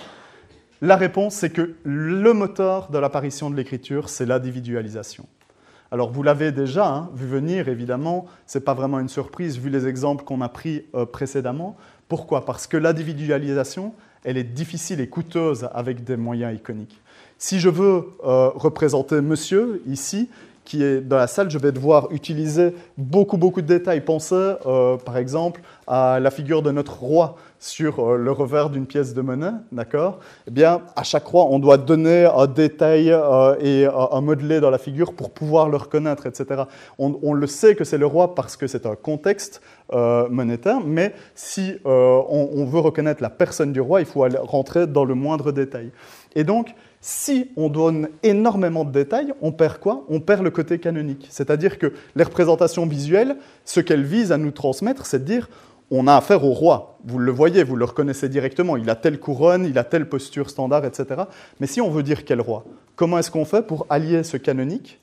Speaker 2: La réponse, c'est que le moteur de l'apparition de l'écriture, c'est l'individualisation. Alors vous l'avez déjà hein, vu venir, évidemment, ce n'est pas vraiment une surprise vu les exemples qu'on a pris euh, précédemment. Pourquoi? Parce que l'individualisation, elle est difficile et coûteuse avec des moyens iconiques. Si je veux euh, représenter monsieur ici, qui est dans la salle, je vais devoir utiliser beaucoup, beaucoup de détails. Pensez, euh, par exemple, à la figure de notre roi sur euh, le revers d'une pièce de monnaie, d'accord? Eh bien, à chaque roi, on doit donner un détail euh, et un modelé dans la figure pour pouvoir le reconnaître, etc. On, le sait que c'est le roi parce que c'est un contexte monétaire, mais si on, veut reconnaître la personne du roi, il faut rentrer dans le moindre détail. Et donc, si on donne énormément de détails, on perd quoi? On perd le côté canonique. C'est-à-dire que les représentations visuelles, ce qu'elles visent à nous transmettre, c'est de dire on a affaire au roi. Vous le voyez, vous le reconnaissez directement. Il a telle couronne, il a telle posture standard, etc. Mais si on veut dire quel roi, comment est-ce qu'on fait pour allier ce canonique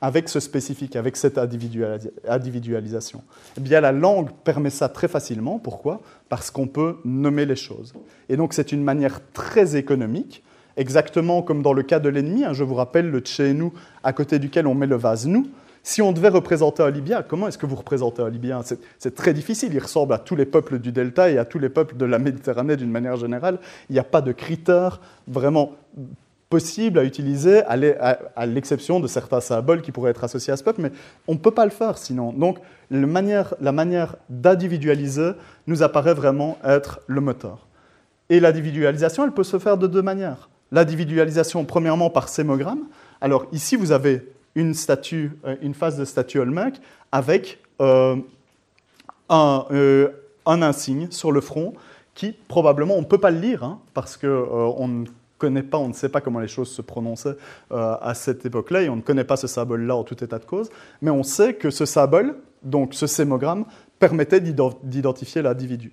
Speaker 2: avec ce spécifique, avec cette individualisation? Eh bien, la langue permet ça très facilement. Pourquoi? Parce qu'on peut nommer les choses. Et donc, c'est une manière très économique exactement comme dans le cas de l'ennemi. Hein, je vous rappelle le Tchénou à côté duquel on met le vase nous. Si on devait représenter un Libyen, comment est-ce que vous représentez un Libyen? C'est très difficile. Il ressemble à tous les peuples du Delta et à tous les peuples de la Méditerranée d'une manière générale. Il n'y a pas de critères vraiment possibles à utiliser, à l'exception de certains symboles qui pourraient être associés à ce peuple, mais on ne peut pas le faire sinon. Donc la manière, la manière d'individualiser nous apparaît vraiment être le moteur. Et l'individualisation, elle peut se faire de deux manières l'individualisation premièrement par sémogramme. Alors ici, vous avez une, statue, euh, une phase de statue Olmec avec euh, un, euh, un, insigne sur le front qui probablement, on ne peut pas le lire hein, parce qu'on ne connaît pas, on ne sait pas comment les choses se prononçaient à cette époque-là et on ne connaît pas ce symbole-là en tout état de cause, mais on sait que ce symbole, donc ce sémogramme, permettait d'identifier l'individu.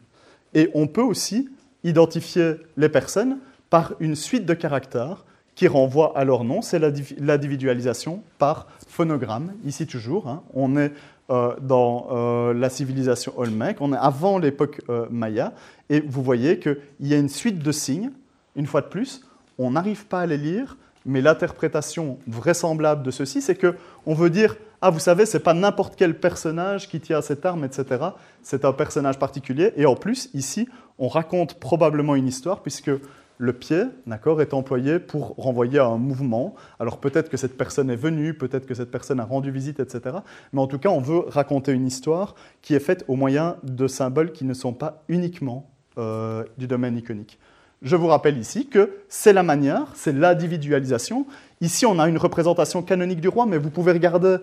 Speaker 2: Et on peut aussi identifier les personnes par une suite de caractères qui renvoient à leur nom. C'est l'individualisation par phonogramme. Ici toujours, hein. on est euh, dans euh, la civilisation Olmec, on est avant l'époque euh, Maya, et vous voyez qu'il y a une suite de signes, une fois de plus, on n'arrive pas à les lire, mais l'interprétation vraisemblable de ceci, c'est que on veut dire ah vous savez c'est pas n'importe quel personnage qui tient cette arme etc. C'est un personnage particulier et en plus ici on raconte probablement une histoire puisque le pied, d'accord, est employé pour renvoyer à un mouvement. Alors peut-être que cette personne est venue, peut-être que cette personne a rendu visite, etc. Mais en tout cas, on veut raconter une histoire qui est faite au moyen de symboles qui ne sont pas uniquement euh, du domaine iconique. Je vous rappelle ici que c'est la manière, c'est l'individualisation. Ici, on a une représentation canonique du roi, mais vous pouvez regarder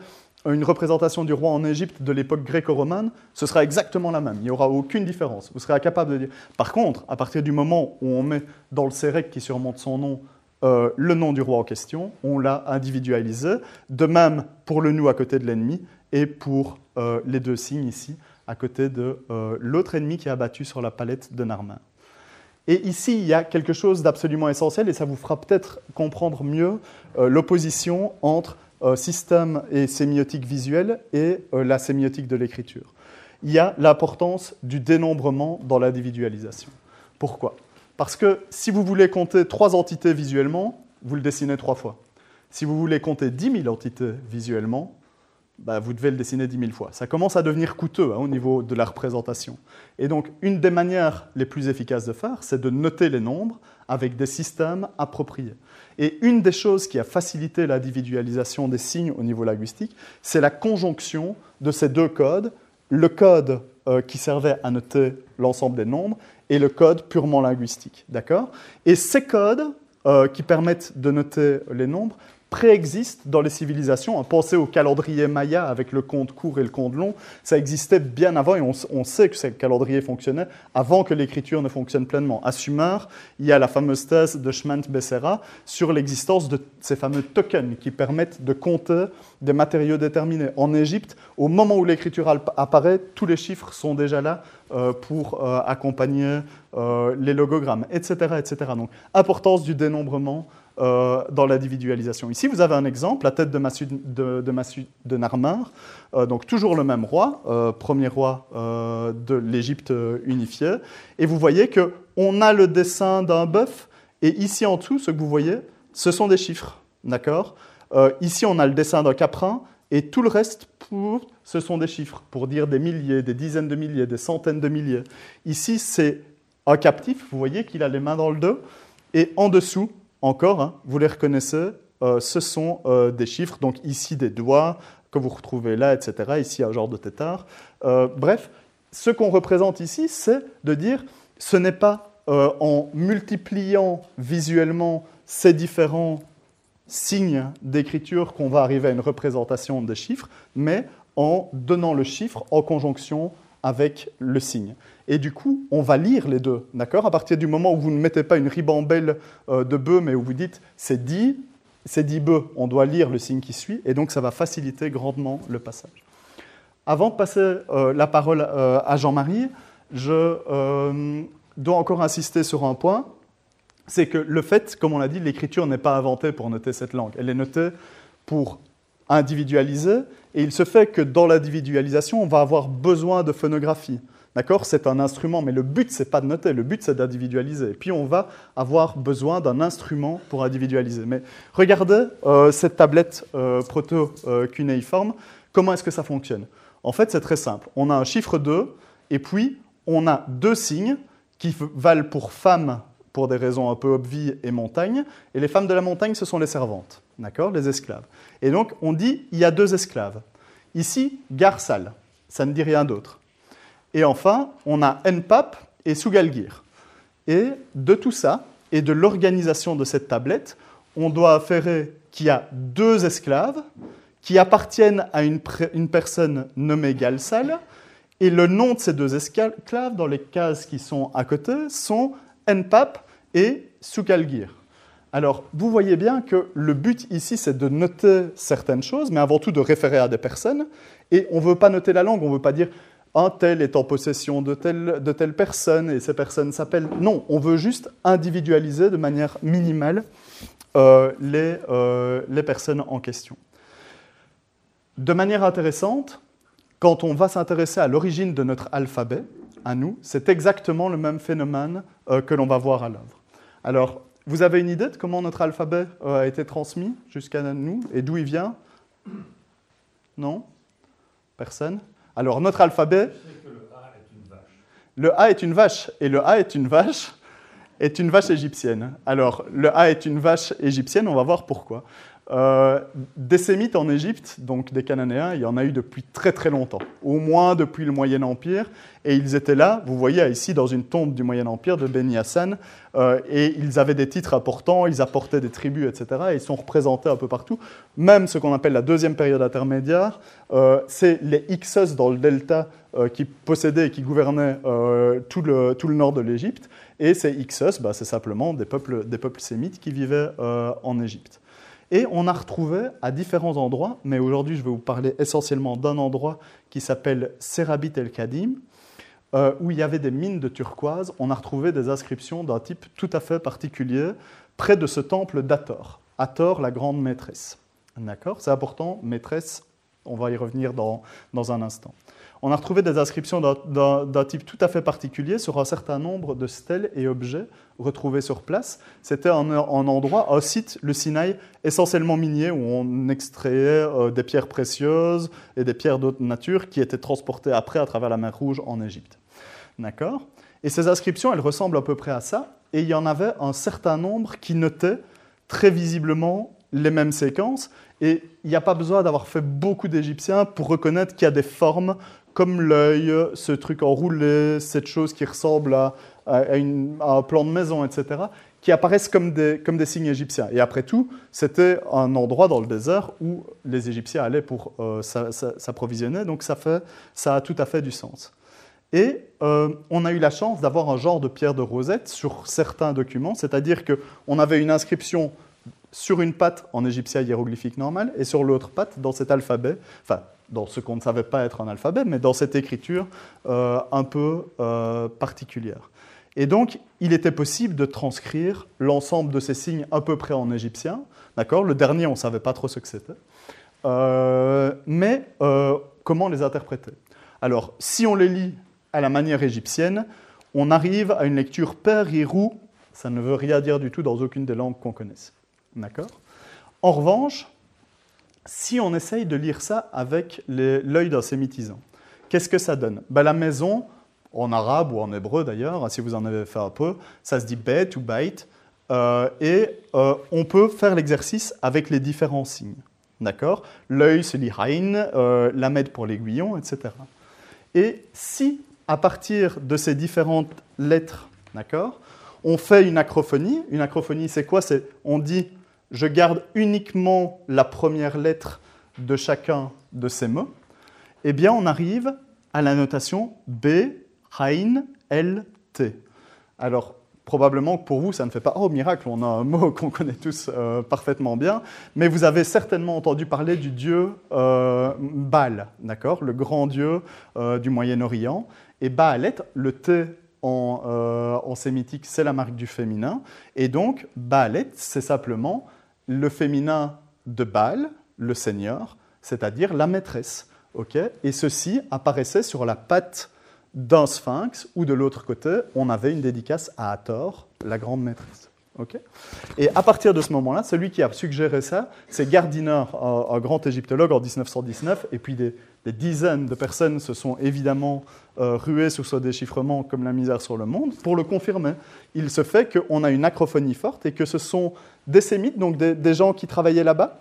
Speaker 2: une représentation du roi en Égypte de l'époque gréco-romaine, ce sera exactement la même. Il n'y aura aucune différence. Vous serez incapable de dire. Par contre, à partir du moment où on met dans le sérec qui surmonte son nom euh, le nom du roi en question, on l'a individualisé. De même pour le nous à côté de l'ennemi et pour euh, les deux signes ici à côté de euh, l'autre ennemi qui est abattu sur la palette de Narmin. Et ici, il y a quelque chose d'absolument essentiel et ça vous fera peut-être comprendre mieux l'opposition entre système et sémiotique visuelle et euh, la sémiotique de l'écriture. Il y a l'importance du dénombrement dans l'individualisation. Pourquoi? Parce que si vous voulez compter trois entités visuellement, vous le dessinez trois fois. Si vous voulez compter 10 000 entités visuellement, bah, vous devez le dessiner 10 000 fois. Ça commence à devenir coûteux hein, au niveau de la représentation. Et donc, une des manières les plus efficaces de faire, c'est de noter les nombres avec des systèmes appropriés. Et une des choses qui a facilité l'individualisation des signes au niveau linguistique, c'est la conjonction de ces deux codes, le code euh, qui servait à noter l'ensemble des nombres et le code purement linguistique. D'accord? Et ces codes euh, qui permettent de noter les nombres préexiste dans les civilisations. Pensez au calendrier maya avec le compte court et le compte long. Ça existait bien avant et on, sait que ce calendrier fonctionnait avant que l'écriture ne fonctionne pleinement. À Sumer, il y a la fameuse thèse de Schmant-Becerra sur l'existence de ces fameux tokens qui permettent de compter des matériaux déterminés. En Égypte, au moment où l'écriture apparaît, tous les chiffres sont déjà là euh, pour euh, accompagner euh, les logogrammes, etc., etc. Donc, importance du dénombrement euh, dans l'individualisation. Ici, vous avez un exemple, la tête de, Massu, Narmer, euh, donc toujours le même roi, euh, premier roi de l'Égypte unifiée. Et vous voyez qu'on a le dessin d'un bœuf, et ici en dessous, ce que vous voyez, ce sont des chiffres. D'accord? Ici, on a le dessin d'un caprin, et tout le reste, ce sont des chiffres, pour dire des milliers, des dizaines de milliers, des centaines de milliers. Ici, c'est un captif, vous voyez qu'il a les mains dans le dos, et en dessous, encore, hein, vous les reconnaissez, euh, ce sont euh, des chiffres, donc ici des doigts que vous retrouvez là, etc. Ici un genre de tétard. Euh, bref, ce qu'on représente ici, c'est de dire, ce n'est pas en multipliant visuellement ces différents signes d'écriture qu'on va arriver à une représentation des chiffres, mais en donnant le chiffre en conjonction avec le signe. Et du coup, on va lire les deux, d'accord? À partir du moment où vous ne mettez pas une ribambelle euh, de bœufs, mais où vous dites c'est dit, c'est dit bœuf, on doit lire le signe qui suit, et donc ça va faciliter grandement le passage. Avant de passer euh, la parole euh, à Jean-Marie, je dois encore insister sur un point, c'est que le fait, comme on l'a dit, l'écriture n'est pas inventée pour noter cette langue, elle est notée pour individualiser, et il se fait que dans l'individualisation, on va avoir besoin de phonographie. D'accord? C'est un instrument, mais le but, c'est pas de noter, le but, c'est d'individualiser. Et puis, on va avoir besoin d'un instrument pour individualiser. Mais regardez euh, cette tablette euh, proto-cunéiforme, comment est-ce que ça fonctionne? En fait, c'est très simple. On a un chiffre 2, et puis on a deux signes qui valent pour femme pour des raisons un peu obvies et montagne. Et les femmes de la montagne, ce sont les servantes, d'accord? Les esclaves. Et donc, on dit, il y a deux esclaves. Ici, Garsal, ça ne dit rien d'autre. Et enfin, on a Npap et Sugalgir. Et de tout ça, et de l'organisation de cette tablette, on doit affairer qu'il y a deux esclaves qui appartiennent à une, personne nommée Galsal, et le nom de ces deux esclaves, dans les cases qui sont à côté, sont Npap et Sugalgir. Alors, vous voyez bien que le but ici, c'est de noter certaines choses, mais avant tout de référer à des personnes. Et on ne veut pas noter la langue, on ne veut pas dire un tel est en possession de telle, personne et ces personnes s'appellent. Non, on veut juste individualiser de manière minimale euh, les, euh, les personnes en question. De manière intéressante, quand on va s'intéresser à l'origine de notre alphabet, à nous, c'est exactement le même phénomène euh, que l'on va voir à l'œuvre. Alors, vous avez une idée de comment notre alphabet a été transmis jusqu'à nous et d'où il vient? Non? Personne? Alors notre alphabet... Le A est une vache. Et le A est une vache est une vache égyptienne. Alors, le A est une vache égyptienne, on va voir pourquoi. Euh, des Sémites en Égypte, donc des Cananéens, il y en a eu depuis très très longtemps, au moins depuis le Moyen Empire, et ils étaient là, vous voyez ici dans une tombe du Moyen Empire de Beni Hassan, euh, et ils avaient des titres importants, ils apportaient des tribus, etc., et ils sont représentés un peu partout. Même ce qu'on appelle la deuxième période intermédiaire, euh, c'est les Hyksos dans le delta qui possédaient et qui gouvernaient tout le, tout, le, nord de l'Égypte, et ces Hyksos, bah, c'est simplement des peuples, des peuples sémites qui vivaient en Égypte. Et on a retrouvé à différents endroits, mais aujourd'hui je vais vous parler essentiellement d'un endroit qui s'appelle Serabit el-Kadim, euh, où il y avait des mines de turquoise. On a retrouvé des inscriptions d'un type tout à fait particulier près de ce temple d'Ator. Ator, la grande maîtresse. D'accord? C'est important, maîtresse On va y revenir dans, dans un instant. On a retrouvé des inscriptions d'un type tout à fait particulier sur un certain nombre de stèles et objets retrouvés sur place. C'était un, endroit, un site, le Sinaï, essentiellement minier, où on extrayait euh, des pierres précieuses et des pierres d'autre nature qui étaient transportées après à travers la mer Rouge en Égypte. D'accord? Et ces inscriptions, elles ressemblent à peu près à ça. Et il y en avait un certain nombre qui notaient très visiblement les mêmes séquences. Et il n'y a pas besoin d'avoir fait beaucoup d'Égyptiens pour reconnaître qu'il y a des formes comme l'œil, ce truc enroulé, cette chose qui ressemble à, un plan de maison, etc., qui apparaissent comme des, signes égyptiens. Et après tout, c'était un endroit dans le désert où les Égyptiens allaient pour euh, s'approvisionner, donc ça, a tout à fait du sens. Et euh, on a eu la chance d'avoir un genre de pierre de rosette sur certains documents, c'est-à-dire qu'on avait une inscription sur une patte en égyptien hiéroglyphique normal et sur l'autre patte dans cet alphabet, dans ce qu'on ne savait pas être un alphabet, mais dans cette écriture euh, un peu euh, particulière. Et donc, il était possible de transcrire l'ensemble de ces signes à peu près en égyptien. D'accord? Le dernier, on ne savait pas trop ce que c'était. Euh, mais comment les interpréter? Alors, si on les lit à la manière égyptienne, on arrive à une lecture père-irou. Ça ne veut rien dire du tout dans aucune des langues qu'on connaisse. D'accord? En revanche, si on essaye de lire ça avec l'œil d'un sémitisant, qu'est-ce que ça donne? Ben, La maison, en arabe ou en hébreu d'ailleurs, si vous en avez fait un peu, ça se dit bête ou bait, euh, et euh, on peut faire l'exercice avec les différents signes. D'accord? L'œil se lit haïn, euh, la med pour l'aiguillon, etc. Et si, à partir de ces différentes lettres, d'accord, on fait une acrophonie, une acrophonie c'est quoi? C'est on dit je garde uniquement la première lettre de chacun de ces mots, eh bien on arrive à la notation B, Hain, L, T. Alors, probablement que pour vous, ça ne fait pas Oh, miracle, on a un mot *laughs* qu'on connaît tous euh, parfaitement bien, mais vous avez certainement entendu parler du dieu euh, Baal, d'accord? Le grand dieu euh, du Moyen-Orient. Et Baalet, le T en, en sémitique, c'est la marque du féminin. Et donc, Baalet, c'est simplement le féminin de Baal, le Seigneur, c'est-à-dire la maîtresse. et ceci apparaissait sur la patte d'un sphinx, ou de l'autre côté, on avait une dédicace à Hathor, la grande maîtresse. Et à partir de ce moment-là, celui qui a suggéré ça, c'est Gardiner, un, grand égyptologue en 1919, et puis des, dizaines de personnes se sont évidemment euh, ruées sur ce déchiffrement comme la misère sur le monde pour le confirmer. Il se fait qu'on a une acrophonie forte et que ce sont des sémites, donc des, gens qui travaillaient là-bas,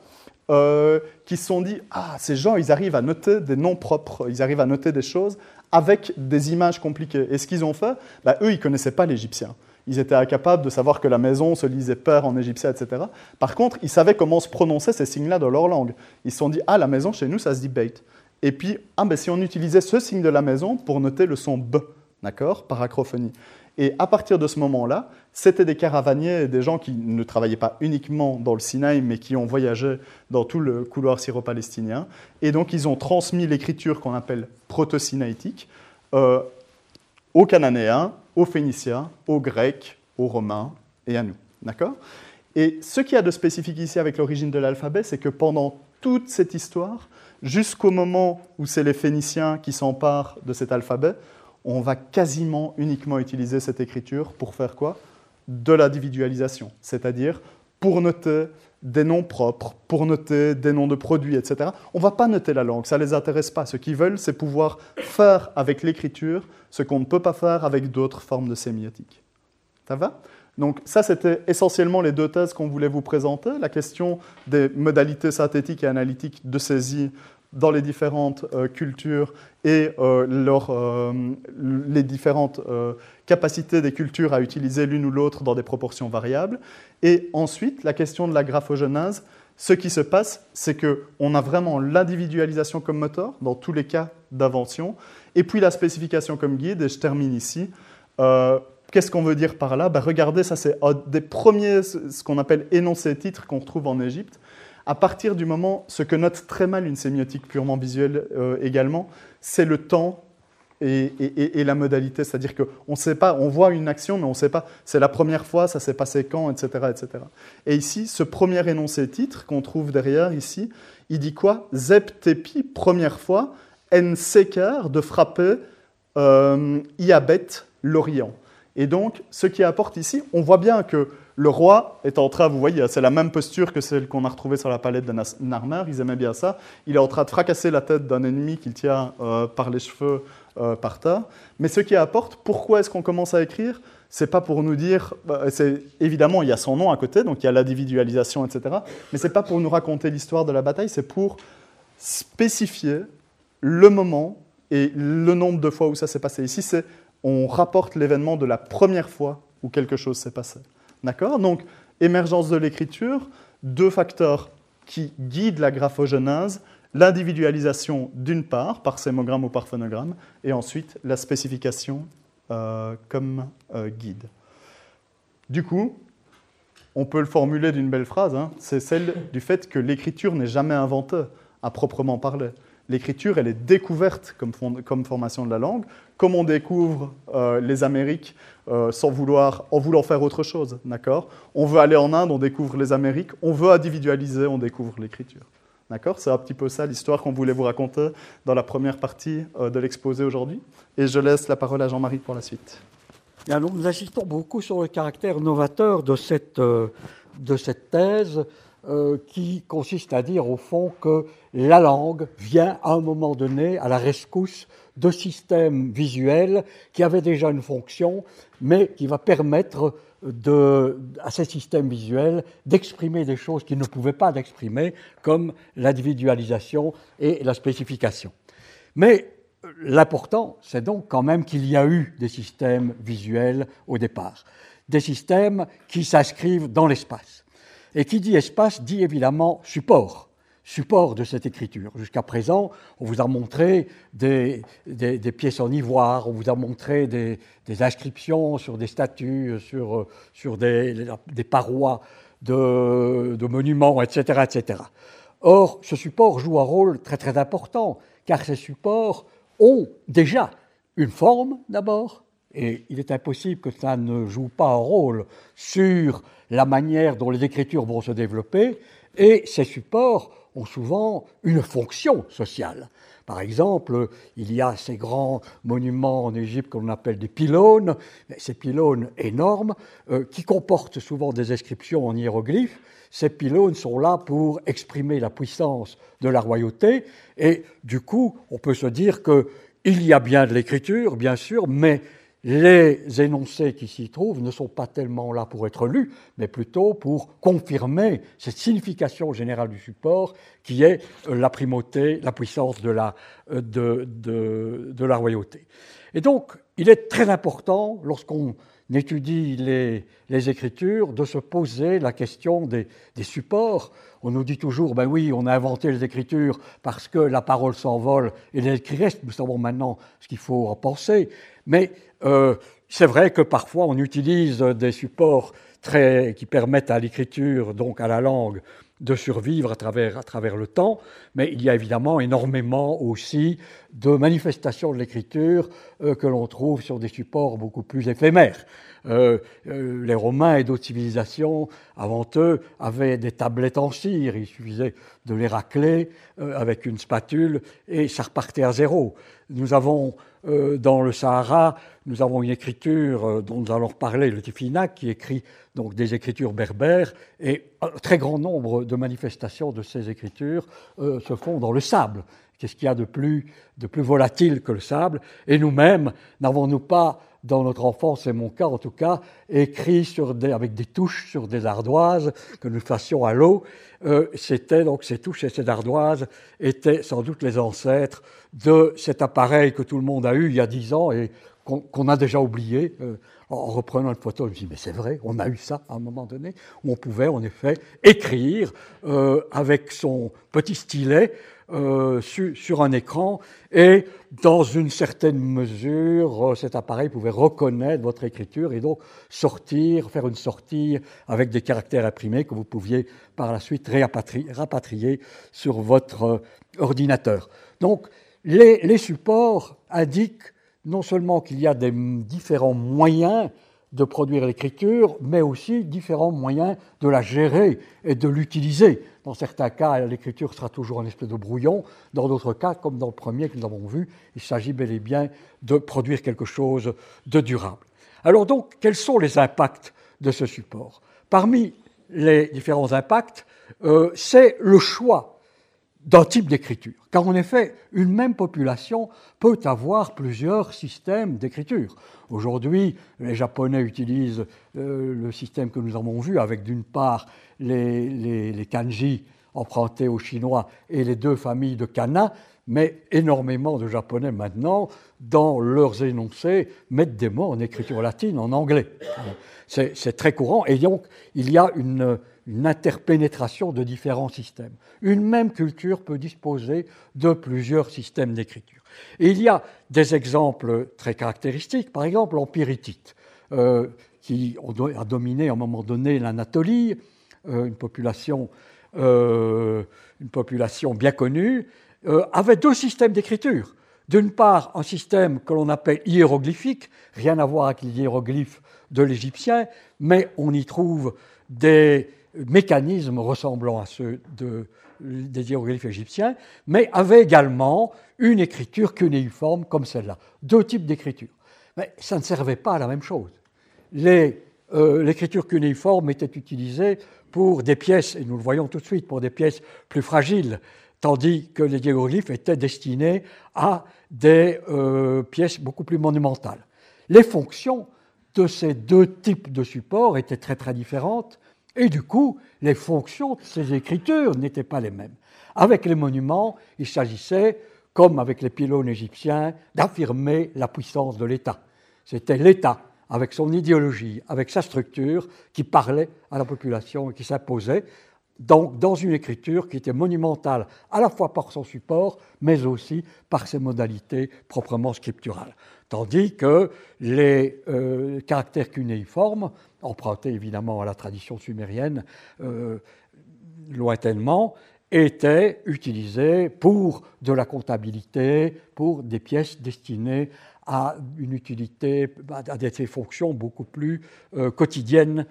Speaker 2: euh, qui se sont dit Ah, ces gens, ils arrivent à noter des noms propres, ils arrivent à noter des choses avec des images compliquées. Et ce qu'ils ont fait, bah, eux, ils ne connaissaient pas l'égyptien. Ils étaient incapables de savoir que la maison se lisait père en égyptien, etc. Par contre, ils savaient comment se prononcer ces signes-là dans leur langue. Ils se sont dit Ah, la maison, chez nous, ça se dit bait. Et puis, ah, ben, si on utilisait ce signe de la maison pour noter le son B, d'accord, par acrophonie. Et à partir de ce moment-là, c'était des caravaniers, des gens qui ne travaillaient pas uniquement dans le Sinaï, mais qui ont voyagé dans tout le couloir syro-palestinien. Et donc, ils ont transmis l'écriture qu'on appelle proto-sinaïtique euh, aux Cananéens, aux Phéniciens, aux Grecs, aux Romains et à nous. D'accord? Et ce qui a de spécifique ici avec l'origine de l'alphabet, c'est que pendant toute cette histoire, jusqu'au moment où c'est les Phéniciens qui s'emparent de cet alphabet, on va quasiment uniquement utiliser cette écriture pour faire quoi? De l'individualisation, c'est-à-dire pour noter des noms propres, pour noter des noms de produits, etc. On ne va pas noter la langue, ça ne les intéresse pas. Ce qu'ils veulent, c'est pouvoir faire avec l'écriture ce qu'on ne peut pas faire avec d'autres formes de sémiotique. Ça va? Donc ça, c'était essentiellement les deux thèses qu'on voulait vous présenter, la question des modalités synthétiques et analytiques de saisie dans les différentes euh, cultures et euh, euh, les différentes capacités des cultures à utiliser l'une ou l'autre dans des proportions variables. Et ensuite, la question de la graphogenèse. Ce qui se passe, c'est qu'on a vraiment l'individualisation comme moteur dans tous les cas d'invention, et puis la spécification comme guide, et je termine ici. Qu'est-ce qu'on veut dire par là? Ben, Regardez, ça c'est des premiers, ce qu'on appelle énoncés titres qu'on retrouve en Égypte à partir du moment, ce que note très mal une sémiotique purement visuelle euh, également, c'est le temps et, la modalité. C'est-à-dire qu'on sait pas, on voit une action, mais on ne sait pas, c'est la première fois, ça s'est passé quand, etc., etc. Et ici, ce premier énoncé titre qu'on trouve derrière ici, il dit quoi? Zep tepi, première fois, en seker de frapper euh, Iabet, l'Orient. Et donc, ce qui apporte ici, on voit bien que le roi est en train, vous voyez, c'est la même posture que celle qu'on a retrouvée sur la palette de Narmer, ils aimaient bien ça. Il est en train de fracasser la tête d'un ennemi qu'il tient euh, par les cheveux euh, par terre. Mais ce qui apporte, pourquoi est-ce qu'on commence à écrire C'est pas pour nous dire, bah, c'est évidemment il y a son nom à côté, donc il y a l'individualisation, etc. Mais c'est pas pour nous raconter l'histoire de la bataille, c'est pour spécifier le moment et le nombre de fois où ça s'est passé. Ici, c'est on rapporte l'événement de la première fois où quelque chose s'est passé. D'accord? Donc, émergence de l'écriture, deux facteurs qui guident la graphogenèse, l'individualisation d'une part, par sémogramme ou par phonogramme, et ensuite la spécification euh, comme euh, guide. Du coup, on peut le formuler d'une belle phrase, hein, c'est celle du fait que l'écriture n'est jamais inventée à proprement parler. L'écriture, elle est découverte comme, formation de la langue, comme on découvre euh, les Amériques euh, sans vouloir, en voulant faire autre chose, d'accord? On veut aller en Inde, on découvre les Amériques, on veut individualiser, on découvre l'écriture. D'accord? C'est un petit peu ça l'histoire qu'on voulait vous raconter dans la première partie euh, de l'exposé aujourd'hui. Et je laisse la parole à Jean-Marie pour la suite.
Speaker 4: nous insistons beaucoup sur le caractère novateur de cette thèse euh, qui consiste à dire au fond que la langue vient à un moment donné à la rescousse de systèmes visuels qui avaient déjà une fonction, mais qui va permettre à ces systèmes visuels d'exprimer des choses qu'ils ne pouvaient pas exprimer, comme l'individualisation et la spécification. Mais l'important, c'est donc quand même qu'il y a eu des systèmes visuels au départ, des systèmes qui s'inscrivent dans l'espace. Et qui dit espace dit évidemment support, support de cette écriture. Jusqu'à présent, on vous a montré des, pièces en ivoire, on vous a montré des, inscriptions sur des statues, sur, sur des, parois de, monuments, etc., etc. Or, ce support joue un rôle très très important, car ces supports ont déjà une forme d'abord, et il est impossible que ça ne joue pas un rôle sur la manière dont les écritures vont se développer, et ces supports ont souvent une fonction sociale. Par exemple, il y a ces grands monuments en Égypte qu'on appelle des pylônes, ces pylônes énormes euh, qui comportent souvent des inscriptions en hiéroglyphes. Ces pylônes sont là pour exprimer la puissance de la royauté et du coup, on peut se dire qu'il y a bien de l'écriture, bien sûr, mais les énoncés qui s'y trouvent ne sont pas tellement là pour être lus, mais plutôt pour confirmer cette signification générale du support qui est la primauté, la puissance de la, la royauté. Et donc, il est très important, lorsqu'on étudie les, les, Écritures, de se poser la question des, supports. On nous dit toujours, ben oui, on a inventé les Écritures parce que la parole s'envole et l'écrit reste. Nous savons maintenant ce qu'il faut en penser. Mais euh, c'est vrai que parfois on utilise des supports très, qui permettent à l'écriture, donc à la langue, de survivre à travers, le temps, mais il y a évidemment énormément aussi de manifestations de l'écriture euh, que l'on trouve sur des supports beaucoup plus éphémères. Euh, euh, les Romains et d'autres civilisations avant eux avaient des tablettes en cire, il suffisait de les racler avec une spatule et ça repartait à zéro. Nous avons dans le Sahara, nous avons une écriture dont nous allons parler, le Tifinak, qui écrit donc des écritures berbères, et un très grand nombre de manifestations de ces écritures se font dans le sable. Qu'est-ce qu'il y a de plus, de plus volatile que le sable? Et nous-mêmes, n'avons-nous pas, dans notre enfance, c'est mon cas en tout cas, écrit sur des, avec des touches sur des ardoises que nous fassions à l'eau euh, C'était donc ces touches et ces ardoises étaient sans doute les ancêtres de cet appareil que tout le monde a eu il y a dix ans et qu'on a déjà oublié. Euh, en reprenant une photo, je me dis, mais c'est vrai, on a eu ça à un moment donné, où on pouvait en effet écrire euh, avec son petit stylet euh, sur un écran et dans une certaine mesure, euh, cet appareil pouvait reconnaître votre écriture et donc sortir, faire une sortie avec des caractères imprimés que vous pouviez par la suite rapatrier sur votre euh, ordinateur. Donc les, les supports indiquent non seulement qu'il y a des différents moyens de produire l'écriture, mais aussi différents moyens de la gérer et de l'utiliser. Dans certains cas, l'écriture sera toujours un espèce de brouillon. Dans d'autres cas, comme dans le premier que nous avons vu, il s'agit bel et bien de produire quelque chose de durable. Alors donc, quels sont les impacts de ce support? Parmi les différents impacts, euh, c'est le choix d'un type d'écriture. Car en effet, une même population peut avoir plusieurs systèmes d'écriture. Aujourd'hui, les Japonais utilisent euh, le système que nous avons vu avec d'une part les, kanji empruntés aux Chinois et les deux familles de kana, mais énormément de Japonais maintenant, dans leurs énoncés, mettent des mots en écriture latine, en anglais. C'est très courant, et donc il y a une, une interpénétration de différents systèmes. Une même culture peut disposer de plusieurs systèmes d'écriture. Il y a des exemples très caractéristiques, par exemple l'Empire hittite, euh, qui a dominé à un moment donné l'Anatolie, euh, une, population, euh, une population bien connue, avait deux systèmes d'écriture. D'une part, un système que l'on appelle hiéroglyphique, rien à voir avec les hiéroglyphes de l'égyptien, mais on y trouve des mécanismes ressemblant à ceux des hiéroglyphes égyptiens, mais avait également une écriture cunéiforme comme celle-là. Deux types d'écriture. Mais ça ne servait pas à la même chose. Euh, l'écriture cunéiforme était utilisée pour des pièces, et nous le voyons tout de suite, pour des pièces plus fragiles, tandis que les hiéroglyphes étaient destinés à des euh, pièces beaucoup plus monumentales. Les fonctions de ces deux types de supports étaient très très différentes et du coup, les fonctions de ces écritures n'étaient pas les mêmes. Avec les monuments, il s'agissait, comme avec les pylônes égyptiens, d'affirmer la puissance de l'État. C'était l'État, avec son idéologie, avec sa structure, qui parlait à la population et qui s'imposait dans, dans, une écriture qui était monumentale à la fois par son support, mais aussi par ses modalités proprement scripturales. Tandis que les euh, caractères cunéiformes, empruntés évidemment à la tradition sumérienne euh, lointainement, étaient utilisés pour de la comptabilité, pour des pièces destinées à une utilité, à des fonctions beaucoup plus euh, quotidiennes.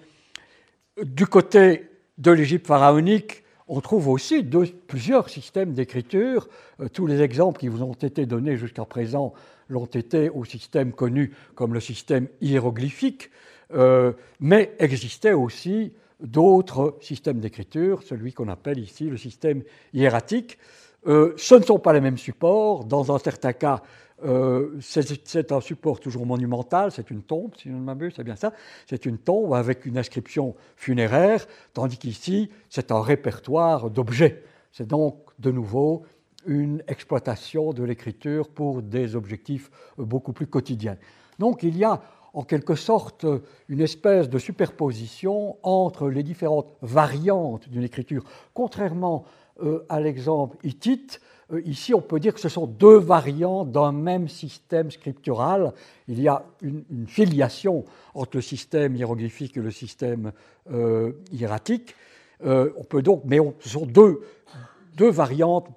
Speaker 4: Du côté de l'Égypte pharaonique, on trouve aussi plusieurs systèmes d'écriture. tous les exemples qui vous ont été donnés jusqu'à présent l'ont été au système connu comme le système hiéroglyphique, euh, mais existaient aussi d'autres systèmes d'écriture, celui qu'on appelle ici le système hiératique. Euh, ce ne sont pas les mêmes supports. Dans un certain cas, euh, c'est un support toujours monumental, c'est une tombe, si je ne m'abuse, c'est bien ça. C'est une tombe avec une inscription funéraire, tandis qu'ici, c'est un répertoire d'objets. C'est donc de nouveau une exploitation de l'écriture pour des objectifs beaucoup plus quotidiens. Donc il y a en quelque sorte une espèce de superposition entre les différentes variantes d'une écriture. Contrairement euh, à l'exemple hittite, euh, ici on peut dire que ce sont deux variantes d'un même système scriptural. Il y a une, filiation entre le système hiéroglyphique et le système euh, hiératique. on peut donc, mais ce sont deux variantes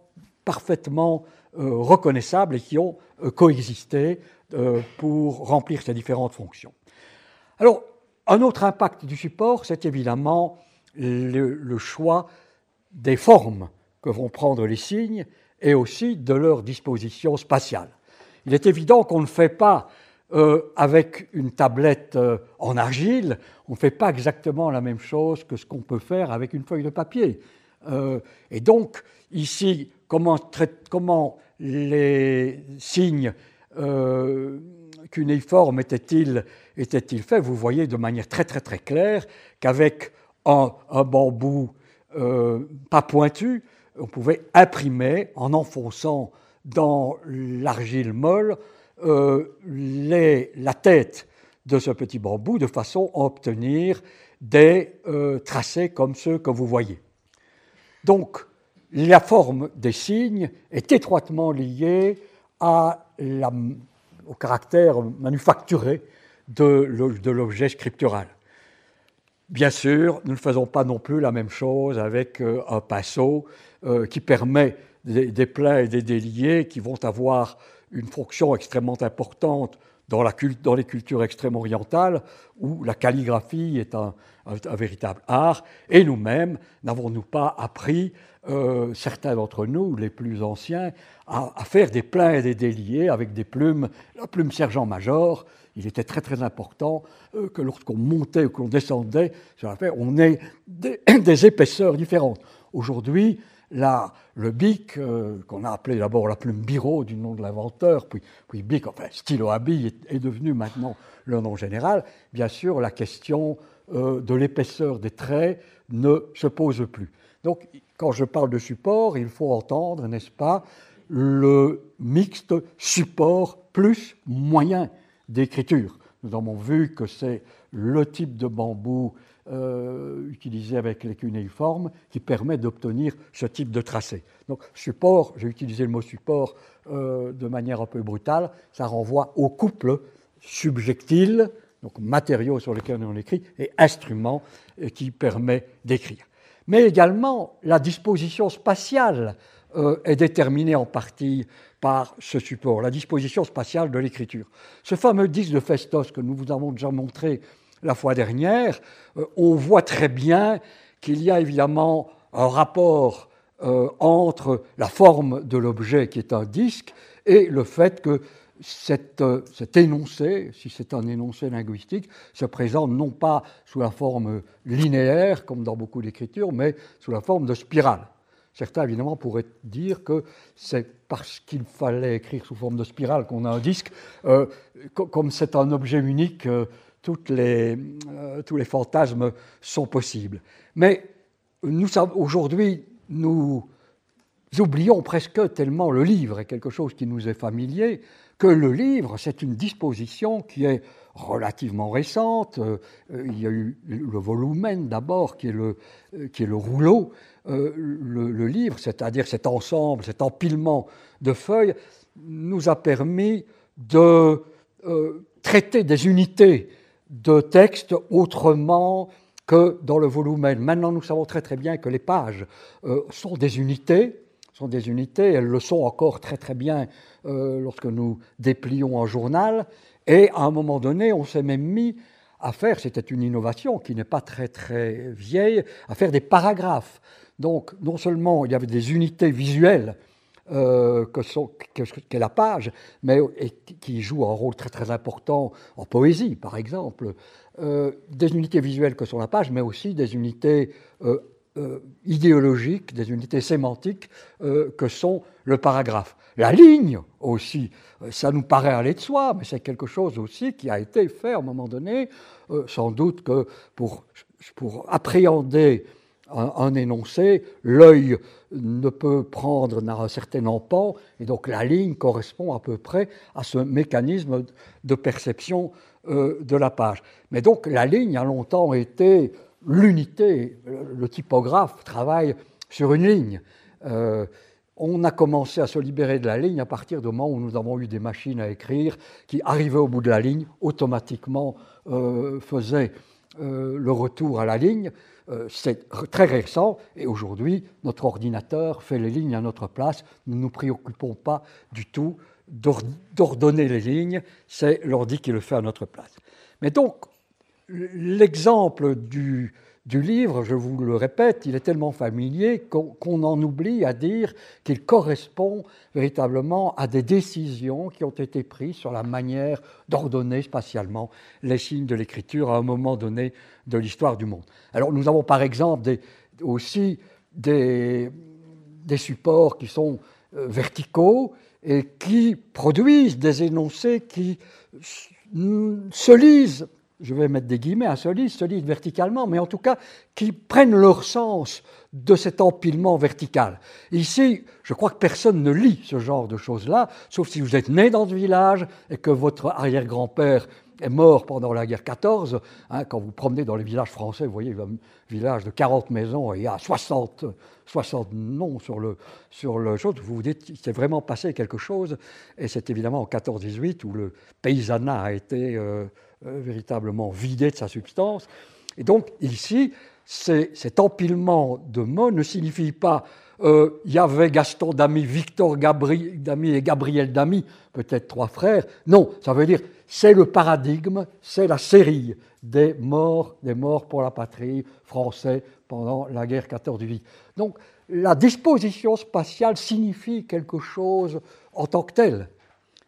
Speaker 4: parfaitement euh, reconnaissables et qui ont euh, coexisté euh, pour remplir ces différentes fonctions. Alors, un autre impact du support, c'est évidemment le, choix des formes que vont prendre les signes et aussi de leur disposition spatiale. Il est évident qu'on ne fait pas avec une tablette en argile, on ne fait pas exactement la même chose que ce qu'on peut faire avec une feuille de papier. et donc, ici, comment, les signes euh, étaient-ils faits? Vous voyez de manière très très très claire qu'avec un, bambou euh, pas pointu, on pouvait imprimer en enfonçant dans l'argile molle euh, la tête de ce petit bambou de façon à obtenir des tracés comme ceux que vous voyez. Donc, la forme des signes est étroitement liée au caractère manufacturé de l'objet scriptural. Bien sûr, nous ne faisons pas non plus la même chose avec euh, un pinceau euh, qui permet des, des et des déliés qui vont avoir une fonction extrêmement importante dans, dans les cultures extrêmes orientales, où la calligraphie est un, un, véritable art, et nous-mêmes, n'avons-nous pas appris, euh, certains d'entre nous, les plus anciens, à, faire des pleins et des déliés avec des plumes, la plume sergent-major, il était très très important euh, que lorsqu'on montait ou qu'on descendait sur on ait des, *coughs* des épaisseurs différentes. Aujourd'hui, Là, le bic, euh, qu'on a appelé d'abord la plume biro du nom de l'inventeur, puis, puis bic, enfin stylo à bille est, est, devenu maintenant le nom général. Bien sûr, la question euh, de l'épaisseur des traits ne se pose plus. Donc, quand je parle de support, il faut entendre, n'est-ce pas, le mixte support plus moyen d'écriture. Nous avons vu que c'est le type de bambou euh, utilisé avec les cunéiformes qui permet d'obtenir ce type de tracé. Donc support, j'ai utilisé le mot support euh, de manière un peu brutale, ça renvoie au couple subjectile, donc matériaux sur lesquels on écrit, et instrument euh, qui permet d'écrire. Mais également, la disposition spatiale euh, est déterminée en partie par ce support, la disposition spatiale de l'écriture. Ce fameux disque de Festos que nous vous avons déjà montré la fois dernière, euh, on voit très bien qu'il y a évidemment un rapport entre la forme de l'objet qui est un disque et le fait que cet, euh, cet énoncé, si c'est un énoncé linguistique, se présente non pas sous la forme linéaire, comme dans beaucoup d'écritures, mais sous la forme de spirale. Certains, évidemment, pourraient dire que c'est parce qu'il fallait écrire sous forme de spirale qu'on a un disque. Euh, comme c'est un objet unique, euh, tous les fantasmes sont possibles. Mais aujourd'hui, nous oublions presque tellement le livre est quelque chose qui nous est familier, que le livre, c'est une disposition qui est relativement récente. Euh, il y a eu le volumen d'abord, qui, est le, euh, qui est le rouleau. Euh, le, livre, c'est-à-dire cet ensemble, cet empilement de feuilles, nous a permis de traiter des unités de texte autrement que dans le volumen. Maintenant, nous savons très très bien que les pages sont des unités, sont des unités, elles le sont encore très très bien euh, lorsque nous déplions un journal, et à un moment donné, on s'est même mis à faire, c'était une innovation qui n'est pas très très vieille, à faire des paragraphes. Donc non seulement il y avait des unités visuelles euh, que, sont, que, la page, mais et qui joue un rôle très très important en poésie, par exemple, euh, des unités visuelles que sont la page, mais aussi des unités euh, euh, idéologiques, des unités sémantiques euh, que sont le paragraphe. La ligne aussi, euh, ça nous paraît aller de soi, mais c'est quelque chose aussi qui a été fait à un moment donné, sans doute que pour, appréhender un, énoncé, l'œil ne peut prendre un certain empan, et donc la ligne correspond à peu près à ce mécanisme de perception de la page. Mais donc la ligne a longtemps été l'unité, le typographe travaille sur une ligne. Euh, on a commencé à se libérer de la ligne à partir du moment où nous avons eu des machines à écrire qui, arrivaient au bout de la ligne, automatiquement euh, faisaient euh, le retour à la ligne. C'est très récent et aujourd'hui, notre ordinateur fait les lignes à notre place. Nous ne nous préoccupons pas du tout d'ordonner les lignes, c'est l'ordi qui le fait à notre place. Mais donc, l'exemple du, livre, je vous le répète, il est tellement familier qu'on qu en oublie à dire qu'il correspond véritablement à des décisions qui ont été prises sur la manière d'ordonner spatialement les signes de l'écriture à un moment donné de l'histoire du monde. Alors nous avons par exemple aussi des, des supports qui sont euh, verticaux et qui produisent des énoncés qui se lisent je vais mettre des guillemets, à solide, solide verticalement, mais en tout cas qui prennent leur sens de cet empilement vertical. Ici, je crois que personne ne lit ce genre de choses-là, sauf si vous êtes né dans ce village et que votre arrière-grand-père est mort pendant la guerre 14. Hein, quand vous promenez dans les villages français, vous voyez un village de 40 maisons et il y a 60, 60 noms sur le, sur le chose. Vous vous dites, il s'est vraiment passé quelque chose. Et c'est évidemment en 14-18 où le paysanat a été euh, véritablement vidé de sa substance. Et donc ici, cet empilement de mots ne signifie pas euh, il y avait Gaston Damy, Victor Damy et Gabriel Damy, peut-être trois frères. Non, ça veut dire c'est le paradigme, c'est la série des morts, des morts pour la patrie français pendant la guerre 14-18. Donc la disposition spatiale signifie quelque chose en tant que tel.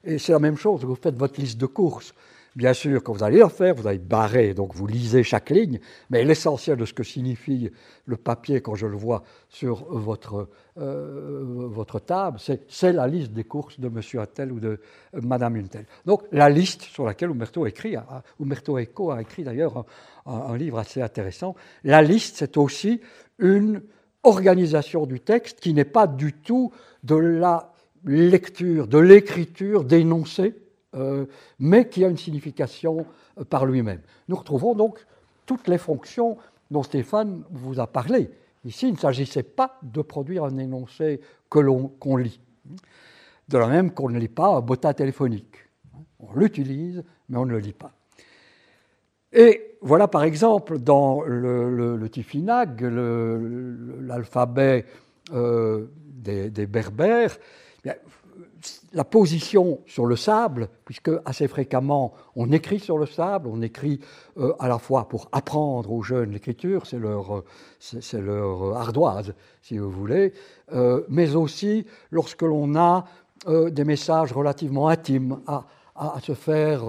Speaker 4: Et c'est la même chose, vous faites votre liste de courses. Bien sûr, quand vous allez la faire, vous allez barrer, donc vous lisez chaque ligne, mais l'essentiel de ce que signifie le papier quand je le vois sur votre, euh, votre table, c'est la liste des courses de Monsieur Attel ou de euh, Madame Untel. Donc la liste sur laquelle Umberto, écrit, Eco a écrit d'ailleurs un, livre assez intéressant. La liste, c'est aussi une organisation du texte qui n'est pas du tout de la lecture, de l'écriture d'énoncés euh, mais qui a une signification euh, par lui-même. Nous retrouvons donc toutes les fonctions dont Stéphane vous a parlé. Ici, il ne s'agissait pas de produire un énoncé que l'on lit. De la même qu'on ne lit pas un botta téléphonique. On l'utilise, mais on ne le lit pas. Et voilà par exemple dans le, le, Tifinag, l'alphabet euh, des, des, berbères, la position sur le sable, puisque assez fréquemment on écrit sur le sable, on écrit euh, à la fois pour apprendre aux jeunes l'écriture, c'est leur, c'est, leur ardoise, si vous voulez, euh, mais aussi lorsque l'on a euh, des messages relativement intimes à, à se faire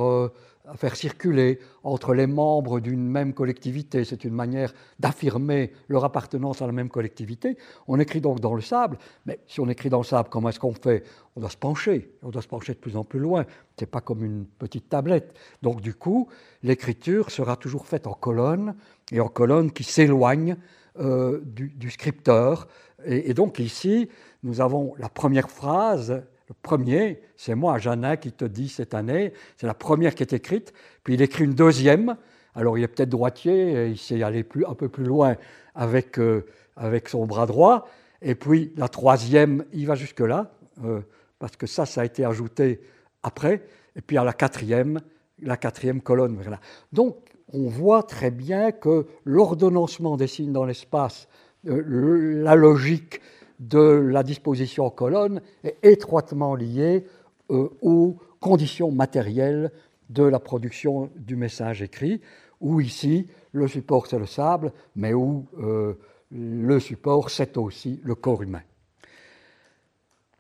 Speaker 4: à faire circuler entre les membres d'une même collectivité. C'est une manière d'affirmer leur appartenance à la même collectivité. On écrit donc dans le sable, mais si on écrit dans le sable, comment est-ce qu'on fait? On doit se pencher, on doit se pencher de plus en plus loin. Ce n'est pas comme une petite tablette. Donc du coup, l'écriture sera toujours faite en colonnes, et en colonnes qui s'éloignent euh, du, scripteur. et donc ici, nous avons la première phrase le premier, c'est moi, Jeannin, qui te dit cette année, c'est la première qui est écrite, puis il écrit une deuxième, alors il est peut-être droitier, il sait aller plus, un peu plus loin avec, euh, avec son bras droit, et puis la troisième, il va jusque-là, euh, parce que ça, ça a été ajouté après, et puis à la quatrième, la quatrième colonne. Voilà. Donc on voit très bien que l'ordonnancement des signes dans l'espace, euh, la logique de la disposition en colonne est étroitement liée euh, aux conditions matérielles de la production du message écrit, où ici, le support c'est le sable, mais où euh, le support c'est aussi le corps humain.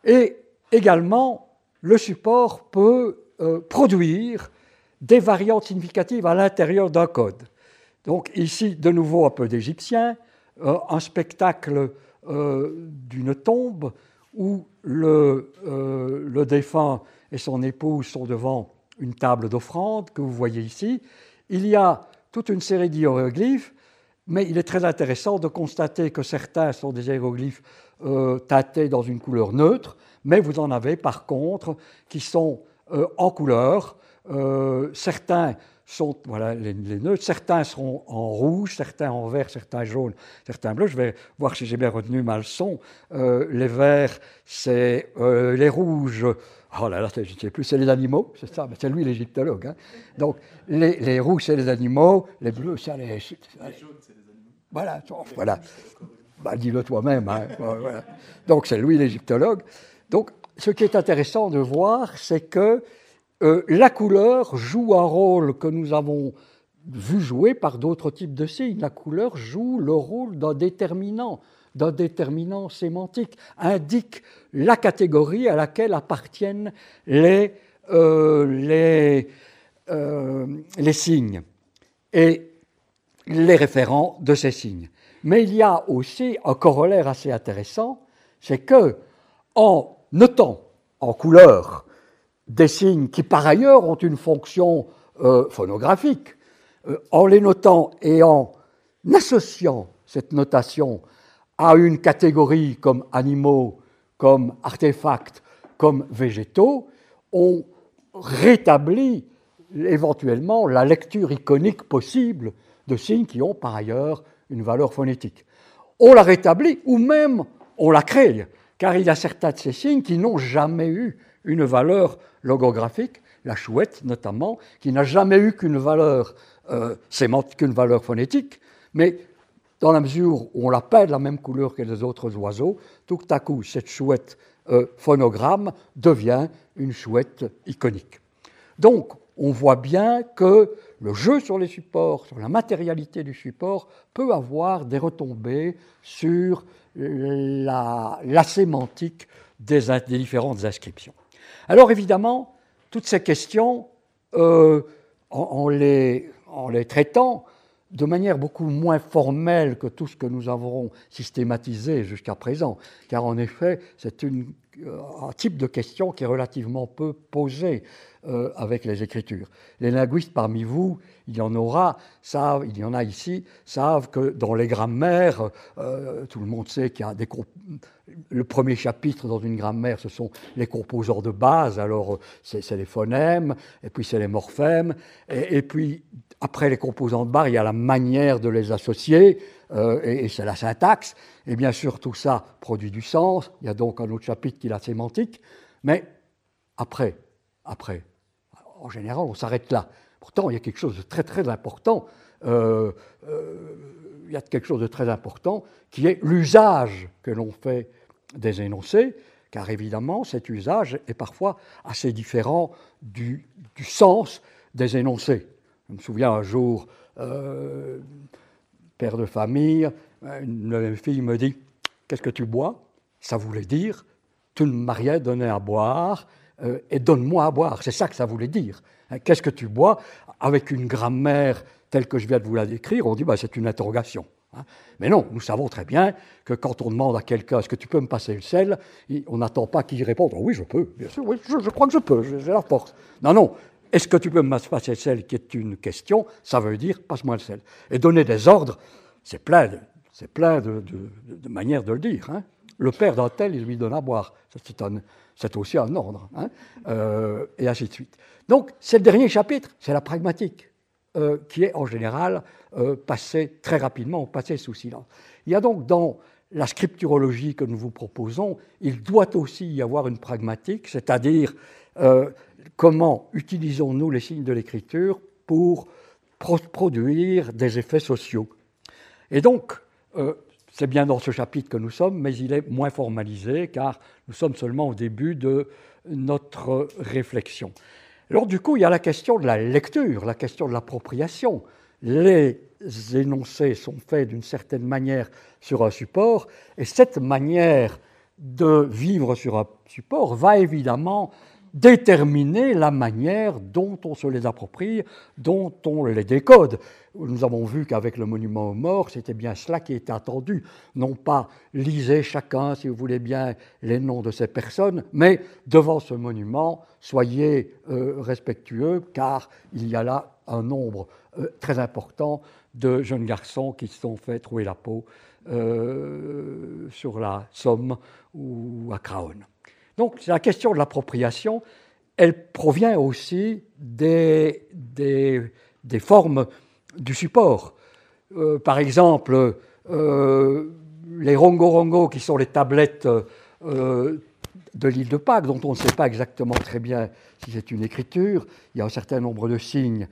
Speaker 4: Et également, le support peut euh, produire des variantes significatives à l'intérieur d'un code. Donc ici, de nouveau, un peu d'égyptien, un spectacle d'une tombe où le, euh, le, défunt et son épouse sont devant une table d'offrande que vous voyez ici. Il y a toute une série d'hiéroglyphes, mais il est très intéressant de constater que certains sont des hiéroglyphes euh, tâtés dans une couleur neutre, mais vous en avez par contre qui sont en couleur. certains sont voilà, les, neutres. Certains seront en rouge, certains en vert, certains jaune, certains bleu. Je vais voir si j'ai bien retenu ma leçon. Euh, les verts, c'est euh, les rouges. Oh là là, je ne sais plus, c'est les animaux, c'est ça, c'est lui l'égyptologue. Hein. Donc, les, les, rouges, c'est les animaux, les bleus, c'est les. Les jaunes, c'est les animaux. Voilà, voilà. Bah, dis-le toi-même. Hein. Donc, c'est lui l'égyptologue. Donc, ce qui est intéressant de voir, c'est que euh, la couleur joue un rôle que nous avons vu jouer par d'autres types de signes. La couleur joue le rôle d'un déterminant, d'un déterminant sémantique, indique la catégorie à laquelle appartiennent les, euh, euh, les signes et les référents de ces signes. Mais il y a aussi un corollaire assez intéressant, c'est que en notant en couleur des signes qui par ailleurs ont une fonction euh, phonographique, euh, en les notant et en associant cette notation à une catégorie comme animaux, comme artefacts, comme végétaux, on rétablit éventuellement la lecture iconique possible de signes qui ont par ailleurs une valeur phonétique. On la rétablit ou même on la crée, car il y a certains de ces signes qui n'ont jamais eu une valeur logographique, la chouette notamment, qui n'a jamais eu qu'une valeur euh, sémantique, qu'une valeur phonétique, mais dans la mesure où on la peint de la même couleur que les autres oiseaux, tout à coup, cette chouette euh, phonogramme devient une chouette iconique. Donc, on voit bien que le jeu sur les supports, sur la matérialité du support, peut avoir des retombées sur la, sémantique des, différentes inscriptions. Alors évidemment, toutes ces questions, euh, en, les, en les traitant, de manière beaucoup moins formelle que tout ce que nous avons systématisé jusqu'à présent, car en effet, c'est euh, un type de question qui est relativement peu posé euh, avec les écritures. Les linguistes parmi vous, il y en aura, savent, il y en a ici, savent que dans les grammaires, euh, tout le monde sait qu'il y a des le premier chapitre dans une grammaire, ce sont les composants de base, alors c'est les phonèmes, et puis c'est les morphèmes, et, puis après les composants de base, il y a la manière de les associer, euh, et, c'est la syntaxe, et bien sûr tout ça produit du sens, il y a donc un autre chapitre qui est la sémantique, mais après, après, en général, on s'arrête là. Pourtant, il y a quelque chose de très très important. Euh, euh, il y a quelque chose de très important qui est l'usage que l'on fait des énoncés, car évidemment, cet usage est parfois assez différent du, sens des énoncés. Je me souviens un jour, père de famille, une fille me dit Qu'est-ce que tu bois? Ça voulait dire Tu ne m'as rien donné à boire euh, et donne-moi à boire. C'est ça que ça voulait dire. Hein, qu'est-ce que tu bois? Avec une grammaire telle que je viens de vous la décrire, on dit bah, c'est une interrogation. Hein. Mais non, nous savons très bien que quand on demande à quelqu'un est-ce que tu peux me passer le sel, on n'attend pas qu'il réponde oui, je peux, bien sûr, oui, je, crois que je peux, j'ai la force. Non, non, est-ce que tu peux me passer le sel qui est une question, ça veut dire passe-moi le sel. Et donner des ordres, c'est plein plein de, manières de le dire. Hein. Le père d'un tel, il lui donne à boire. C'est aussi un ordre, hein. euh, et ainsi de suite. Donc, c'est le dernier chapitre, c'est la pragmatique. Euh, qui est en général euh, passé très rapidement, passé sous silence. Il y a donc dans la scripturologie que nous vous proposons, il doit aussi y avoir une pragmatique, c'est-à-dire comment utilisons-nous les signes de l'écriture pour produire des effets sociaux. Et donc, c'est bien dans ce chapitre que nous sommes, mais il est moins formalisé car nous sommes seulement au début de notre réflexion. Alors du coup, il y a la question de la lecture, la question de l'appropriation. Les énoncés sont faits d'une certaine manière sur un support, et cette manière de vivre sur un support va évidemment déterminer la manière dont on se les approprie, dont on les décode. Nous avons vu qu'avec le monument aux morts, c'était bien cela qui était attendu. Non pas lisez chacun, si vous voulez bien, les noms de ces personnes, mais devant ce monument, soyez euh, respectueux, car il y a là un nombre euh, très important de jeunes garçons qui se sont fait trouver la peau euh, sur la Somme ou à Craonne. Donc la question de l'appropriation, elle provient aussi des, formes du support. Euh, par exemple, euh, les rongo-rongo, qui sont les tablettes euh, de l'île de Pâques, dont on ne sait pas exactement très bien si c'est une écriture. Il y a un certain nombre de signes,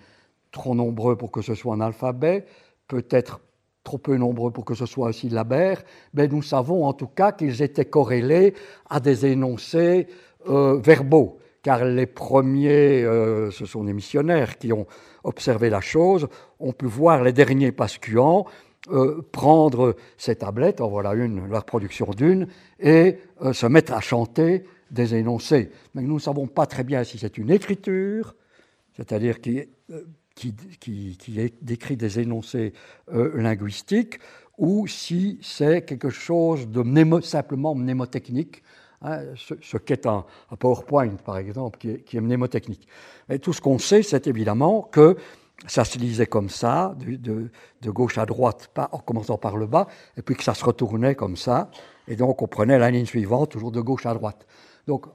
Speaker 4: trop nombreux pour que ce soit un alphabet, peut-être trop peu nombreux pour que ce soit un syllabaire, mais nous savons en tout cas qu'ils étaient corrélés à des énoncés euh, verbaux, car les premiers, euh, ce sont les missionnaires qui ont observé la chose, ont pu voir les derniers pascuants euh, prendre ces tablettes, en voilà une, la reproduction d'une, et se mettre à chanter des énoncés. Mais nous ne savons pas très bien si c'est une écriture, c'est-à-dire qui qui, décrit des énoncés euh, linguistiques, ou si c'est quelque chose de simplement mnémotechnique, hein, ce, qu'est un, PowerPoint, par exemple, qui est, mnémotechnique. Et tout ce qu'on sait, c'est évidemment que ça se lisait comme ça, de, gauche à droite, en commençant par le bas, et puis que ça se retournait comme ça, et donc on prenait la ligne suivante, toujours de gauche à droite. Donc,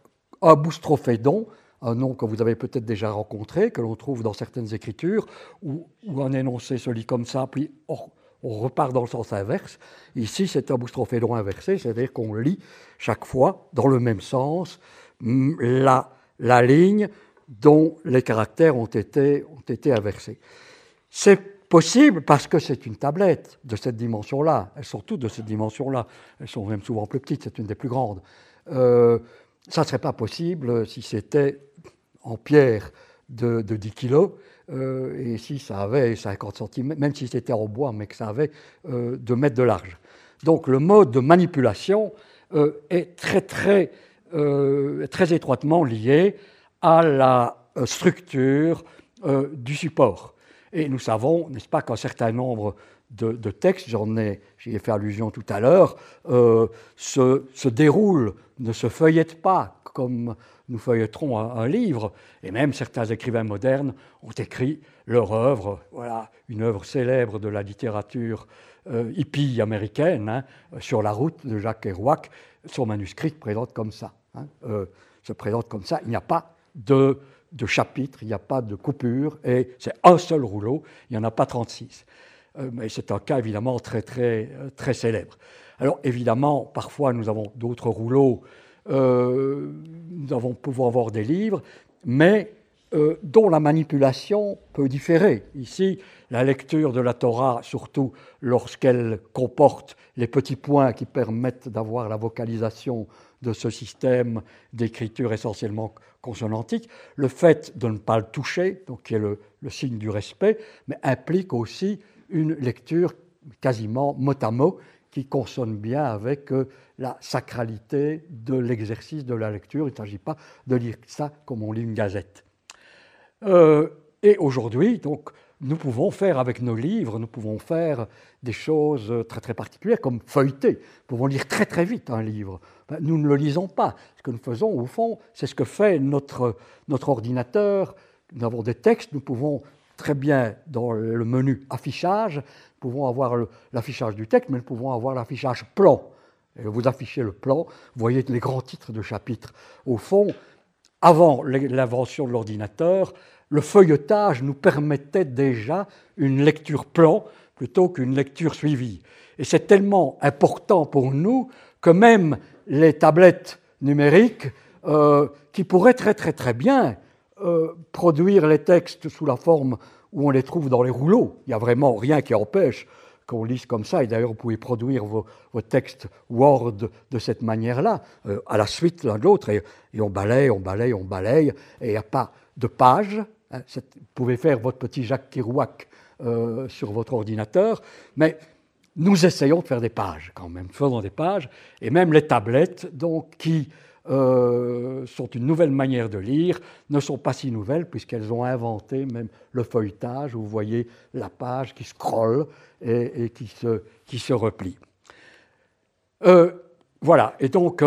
Speaker 4: un boustrophédon, un nom que vous avez peut-être déjà rencontré, que l'on trouve dans certaines écritures, où, un énoncé se lit comme ça, puis on, repart dans le sens inverse. Ici, c'est un boustrophédon inversé, c'est-à-dire qu'on lit chaque fois dans le même sens la, la ligne dont les caractères ont été, ont été inversés. C'est possible parce que c'est une tablette de cette dimension-là. Elles sont toutes de cette dimension-là. Elles sont même souvent plus petites, c'est une des plus grandes. Euh, ça ne serait pas possible si c'était en pierre de, 10 kg euh, et si ça avait 50 cm, même si c'était en bois, mais que ça avait euh, 2 mètres de large. Donc le mode de manipulation euh, est très, très, très étroitement lié à la structure du support. Et nous savons, n'est-ce pas, qu'un certain nombre de, textes, j'en ai, j'y ai fait allusion tout à l'heure, euh, se, se, déroulent, ne se feuillettent pas comme nous feuilletterons un, livre. Et même certains écrivains modernes ont écrit leur œuvre, voilà, une œuvre célèbre de la littérature euh, hippie américaine, hein, sur la route de Jacques Kerouac. Son manuscrit se présente comme ça. Hein, euh, se présente comme ça. Il n'y a pas de de chapitres, il n'y a pas de coupure, et c'est un seul rouleau, il n'y en a pas 36. Euh, mais c'est un cas évidemment très, très, très célèbre. Alors évidemment, parfois nous avons d'autres rouleaux, nous avons, pouvons avoir des livres, mais dont la manipulation peut différer. Ici, la lecture de la Torah, surtout lorsqu'elle comporte les petits points qui permettent d'avoir la vocalisation de ce système d'écriture essentiellement consonantique, le fait de ne pas le toucher, donc qui est le, signe du respect, mais implique aussi une lecture quasiment mot à mot qui consonne bien avec euh, la sacralité de l'exercice de la lecture. Il ne s'agit pas de lire ça comme on lit une gazette. Euh, et aujourd'hui, donc, nous pouvons faire avec nos livres, nous pouvons faire des choses très très particulières comme feuilleter. Nous pouvons lire très très vite un livre. Ben, nous ne le lisons pas. Ce que nous faisons, au fond, c'est ce que fait notre ordinateur. Nous avons des textes, nous pouvons très bien, dans le menu affichage, nous pouvons avoir l'affichage du texte, mais nous pouvons avoir l'affichage plan. Vous affichez le plan, vous voyez les grands titres de chapitres. Au fond, avant l'invention de l'ordinateur, le feuilletage nous permettait déjà une lecture plan plutôt qu'une lecture suivie. Et c'est tellement important pour nous que même les tablettes numériques, euh, qui pourraient très très très bien euh, produire les textes sous la forme où on les trouve dans les rouleaux. Il n'y a vraiment rien qui empêche qu'on lise comme ça. Et d'ailleurs, vous pouvez produire vos, textes Word de cette manière-là, euh, à la suite l'un de l'autre, et, on balaye, on balaye, on balaye, et il n'y a pas de page, Hein, vous pouvez faire votre petit Jacques Kerouac euh, sur votre ordinateur, mais nous essayons de faire des pages quand même, faisons des pages, et même les tablettes, donc, qui euh, sont une nouvelle manière de lire, ne sont pas si nouvelles puisqu'elles ont inventé même le feuilletage, où vous voyez la page qui scrolle et, qui, se, qui, se, replie. Euh, voilà, et donc,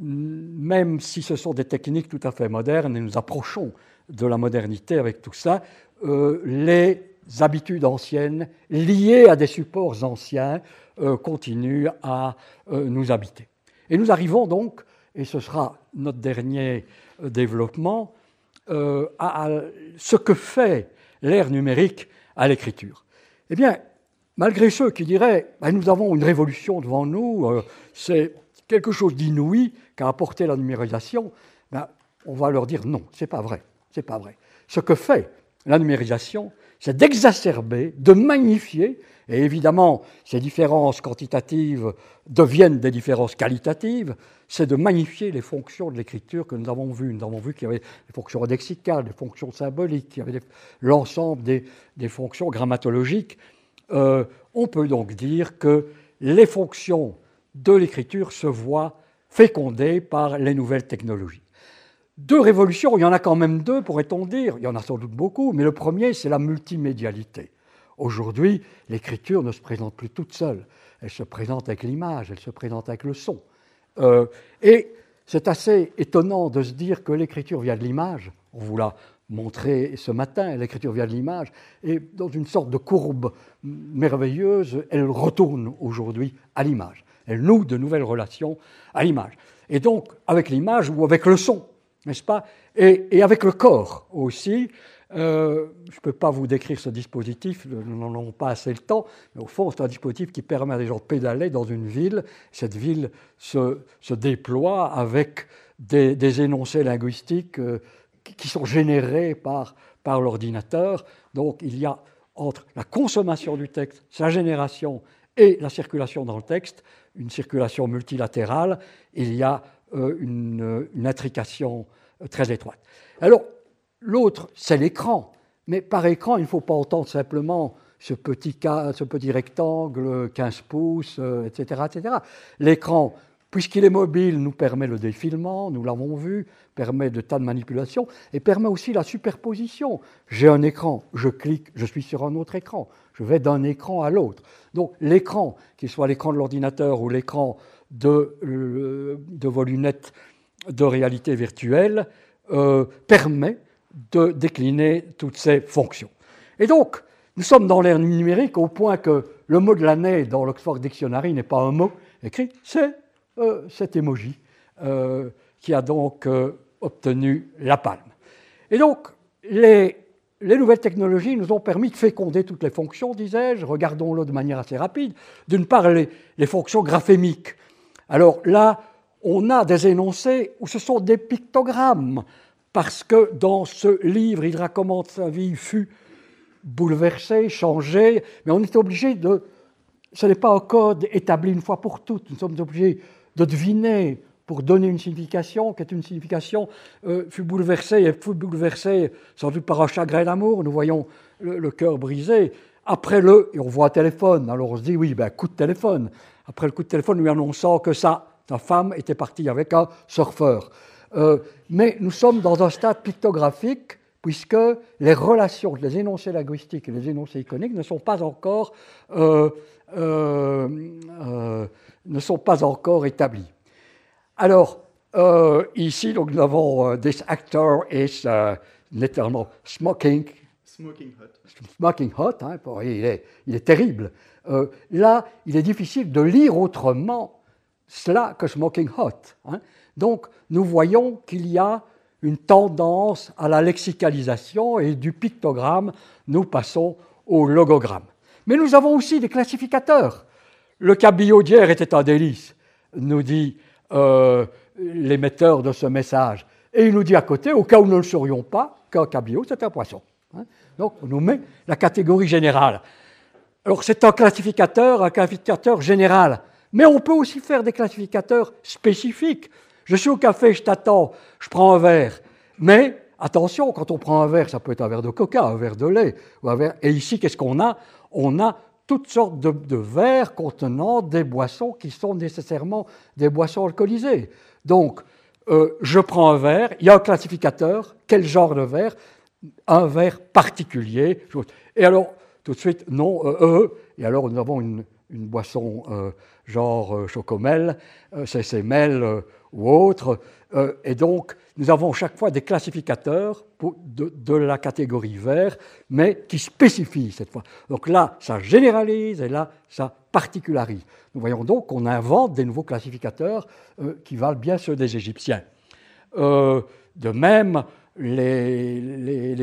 Speaker 4: même si ce sont des techniques tout à fait modernes, et nous approchons de la modernité avec tout ça, euh, les habitudes anciennes liées à des supports anciens euh, continuent à euh, nous habiter. Et nous arrivons donc, et ce sera notre dernier développement, à, ce que fait l'ère numérique à l'écriture. Eh bien, malgré ceux qui diraient ben, nous avons une révolution devant nous, c'est quelque chose d'inouï qu'a apporté la numérisation, ben, on va leur dire non, c'est pas vrai. Ce n'est pas vrai. Ce que fait la numérisation, c'est d'exacerber, de magnifier, et évidemment, ces différences quantitatives deviennent des différences qualitatives, c'est de magnifier les fonctions de l'écriture que nous avons vues. Nous avons vu qu'il y avait des fonctions lexicales, des fonctions symboliques, qu'il y avait l'ensemble des, fonctions grammatologiques. Euh, on peut donc dire que les fonctions de l'écriture se voient fécondées par les nouvelles technologies. Deux révolutions, il y en a quand même deux, pourrait-on dire. Il y en a sans doute beaucoup, mais le premier, c'est la multimédialité. Aujourd'hui, l'écriture ne se présente plus toute seule. Elle se présente avec l'image, elle se présente avec le son. Euh, et c'est assez étonnant de se dire que l'écriture vient de l'image. On vous l'a montré ce matin, l'écriture vient de l'image. Et dans une sorte de courbe merveilleuse, elle retourne aujourd'hui à l'image. Elle noue de nouvelles relations à l'image. Et donc, avec l'image ou avec le son n'est-ce pas? Et, avec le corps aussi. Euh, je ne peux pas vous décrire ce dispositif, nous n'en avons pas assez le temps, mais au fond, c'est un dispositif qui permet à des gens de pédaler dans une ville. Cette ville se, déploie avec des, énoncés linguistiques euh, qui sont générés par, par l'ordinateur. Donc il y a entre la consommation du texte, sa génération et la circulation dans le texte, une circulation multilatérale, il y a euh, une, intrication euh, très étroite. Alors, l'autre, c'est l'écran. Mais par écran, il ne faut pas entendre simplement ce petit, ce petit rectangle, 15 pouces, etc. etc. L'écran, puisqu'il est mobile, nous permet le défilement, nous l'avons vu, permet de tas de manipulations, et permet aussi la superposition. J'ai un écran, je clique, je suis sur un autre écran, je vais d'un écran à l'autre. Donc l'écran, qu'il soit l'écran de l'ordinateur ou l'écran de, euh, vos lunettes de réalité virtuelle, euh, permet de décliner toutes ces fonctions. Et donc, nous sommes dans l'ère numérique au point que le mot de l'année dans l'Oxford Dictionary n'est pas un mot écrit, c'est euh, cet emoji euh, qui a donc obtenu la palme. Et donc, les, nouvelles technologies nous ont permis de féconder toutes les fonctions, disais-je. Regardons-le de manière assez rapide. D'une part, les, les, fonctions graphémiques. Alors là, on a des énoncés où ce sont des pictogrammes, parce que dans ce livre, il raconte sa vie fut bouleversé, changé, mais on est obligé de... Ce n'est pas un code établi une fois pour toutes. Nous sommes obligés de deviner pour donner une signification, qui est une signification, euh, fut bouleversée, et fut bouleversée sans doute par un chagrin d'amour, nous voyons le, cœur brisé. Après le, on voit un téléphone, alors on se dit, oui, ben, coup de téléphone. Après le coup de téléphone, lui annonçant que sa, sa femme était partie avec un surfeur. Euh, mais nous sommes dans un stade pictographique, puisque les relations, les énoncés linguistiques et les énoncés iconiques ne sont pas encore euh, ne sont pas encore établis. Alors, euh, ici, donc, nous avons This actor is littéralement smoking.
Speaker 2: Smoking hot.
Speaker 4: Smoking hot, hein, il, est, il, est, terrible. Euh, là, il est difficile de lire autrement cela que smoking hot. Hein. Donc, nous voyons qu'il y a une tendance à la lexicalisation et du pictogramme, nous passons au logogramme. Mais nous avons aussi des classificateurs. Le cabillaud d'hier était un délice, nous dit euh, l'émetteur de ce message. Et il nous dit à côté, au cas où nous ne le saurions pas, qu'un cabillaud, c'est un poisson. Hein. Donc on nous met la catégorie générale. Alors c'est un classificateur, un classificateur général. Mais on peut aussi faire des classificateurs spécifiques. Je suis au café, je t'attends, je prends un verre. Mais attention, quand on prend un verre, ça peut être un verre de coca, un verre de lait. Et ici, qu'est-ce qu'on a? On a toutes sortes de, verres contenant des boissons qui sont nécessairement des boissons alcoolisées. Donc, euh, je prends un verre, il y a un classificateur, quel genre de verre? Un verre particulier. Et alors, tout de suite, non, euh, euh et alors nous avons une, boisson euh, genre chocomel, CCML ou autre, et donc nous avons chaque fois des classificateurs de, la catégorie vert, mais qui spécifient cette fois. Donc là, ça généralise et là, ça particularise. Nous voyons donc qu'on invente des nouveaux classificateurs euh, qui valent bien ceux des Égyptiens. Euh, de même, les, les,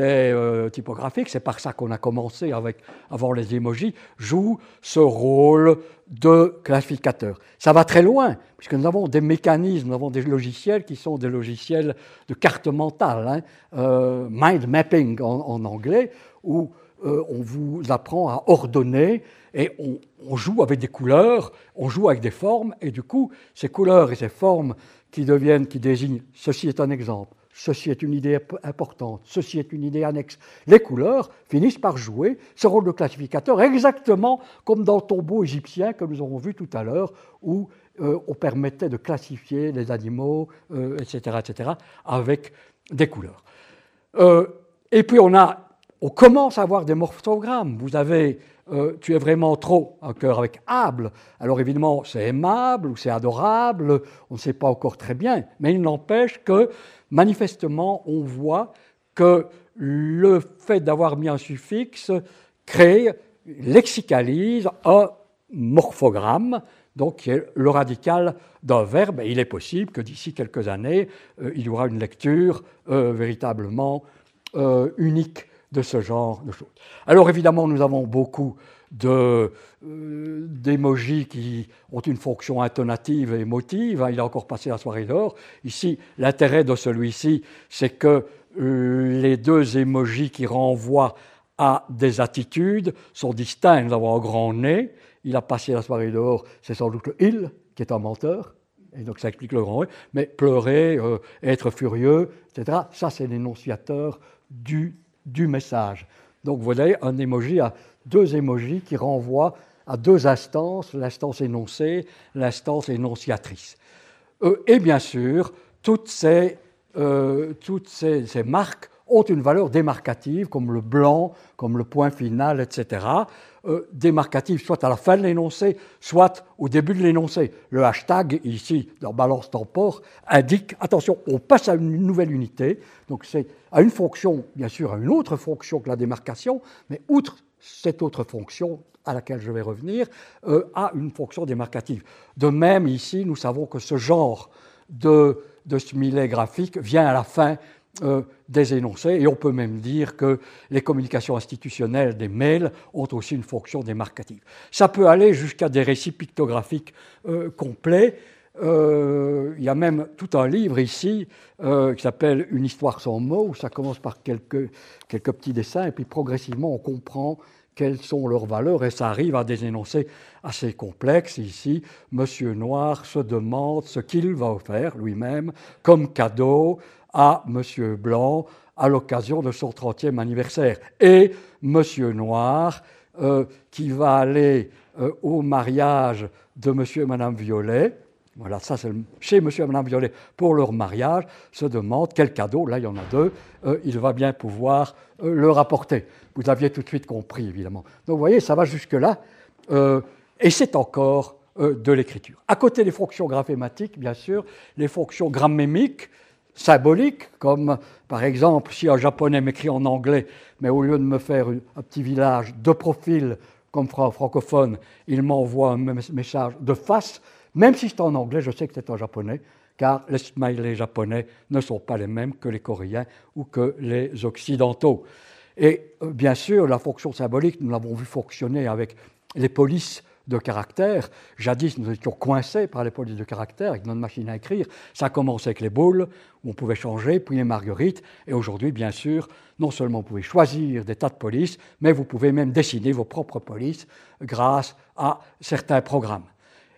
Speaker 4: euh, typographiques, c'est par ça qu'on a commencé avec, avant les émojis, jouent ce rôle de classificateur. Ça va très loin, puisque nous avons des mécanismes, nous avons des logiciels qui sont des logiciels de carte mentale, hein, euh, mind mapping en, anglais, où euh, on vous apprend à ordonner et on, on, joue avec des couleurs, on joue avec des formes, et du coup, ces couleurs et ces formes qui deviennent, qui désignent, ceci est un exemple, ceci est une idée importante, ceci est une idée annexe. Les couleurs finissent par jouer ce rôle de classificateur exactement comme dans le tombeau égyptien que nous avons vu tout à l'heure, où euh, on permettait de classifier les animaux, etc., euh, etc., avec des couleurs. Euh, et puis on, a, on commence à avoir des morphogrammes. Vous avez tu es vraiment trop un cœur avec able. Alors évidemment, c'est aimable ou c'est adorable, on ne sait pas encore très bien, mais il n'empêche que manifestement, on voit que le fait d'avoir mis un suffixe crée, lexicalise un morphogramme, donc qui est le radical d'un verbe. Et il est possible que d'ici quelques années, euh, il y aura une lecture euh, véritablement euh, unique de ce genre de choses. Alors évidemment, nous avons beaucoup de, euh, d'émojis qui ont une fonction intonative et émotive. Hein, il a encore passé la soirée d'or. Ici, l'intérêt de celui-ci, c'est que euh, les deux émojis qui renvoient a des attitudes, sont distincts d'avoir un grand nez, il a passé la soirée dehors, c'est sans doute il qui est un menteur, et donc ça explique le grand nez, mais pleurer, euh, être furieux, etc., ça c'est l'énonciateur du, du message. Donc vous voyez, un emoji a deux emojis qui renvoient à deux instances, l'instance énoncée, l'instance énonciatrice. Euh, et bien sûr, toutes ces, euh, toutes ces, marques ont une valeur démarcative, comme le blanc, comme le point final, etc. Euh, démarcative soit à la fin de l'énoncé, soit au début de l'énoncé. Le hashtag, ici, dans balance tempore, indique, attention, on passe à une nouvelle unité, donc c'est à une fonction, bien sûr, à une autre fonction que la démarcation, mais outre cette autre fonction, à laquelle je vais revenir, euh, a une fonction démarcative. De même, ici, nous savons que ce genre de, de graphique vient à la fin euh, des énoncés, et on peut même dire que les communications institutionnelles des mails ont aussi une fonction démarcative. Ça peut aller jusqu'à des récits pictographiques euh, complets. Euh, il y a même tout un livre ici euh, qui s'appelle Une histoire sans mots, où ça commence par quelques, quelques petits dessins, et puis progressivement on comprend quelles sont leurs valeurs, et ça arrive à des énoncés assez complexes. Ici, Monsieur Noir se demande ce qu'il va offrir lui-même comme cadeau à Monsieur Blanc à l'occasion de son 30e anniversaire. Et Monsieur Noir, euh, qui va aller au mariage de Monsieur et Madame Violet, voilà, ça c'est chez Monsieur et Madame Violet pour leur mariage, se demande quel cadeau, là il y en a deux, euh, il va bien pouvoir euh, leur apporter. Vous aviez tout de suite compris, évidemment. Donc vous voyez, ça va jusque-là, euh, et c'est encore euh, de l'écriture. À côté des fonctions graphématiques, bien sûr, les fonctions grammémiques, symboliques, comme par exemple si un japonais m'écrit en anglais, mais au lieu de me faire un petit village de profil comme francophone, il m'envoie un message de face, même si c'est en anglais, je sais que c'est en japonais, car les smileys japonais ne sont pas les mêmes que les coréens ou que les occidentaux. Et euh, bien sûr, la fonction symbolique, nous l'avons vu fonctionner avec les polices de caractère. Jadis, nous étions coincés par les polices de caractère avec notre machine à écrire. Ça a commencé avec les boules, où on pouvait changer, puis les marguerites. Et aujourd'hui, bien sûr, non seulement vous pouvez choisir des tas de polices, mais vous pouvez même dessiner vos propres polices grâce à certains programmes.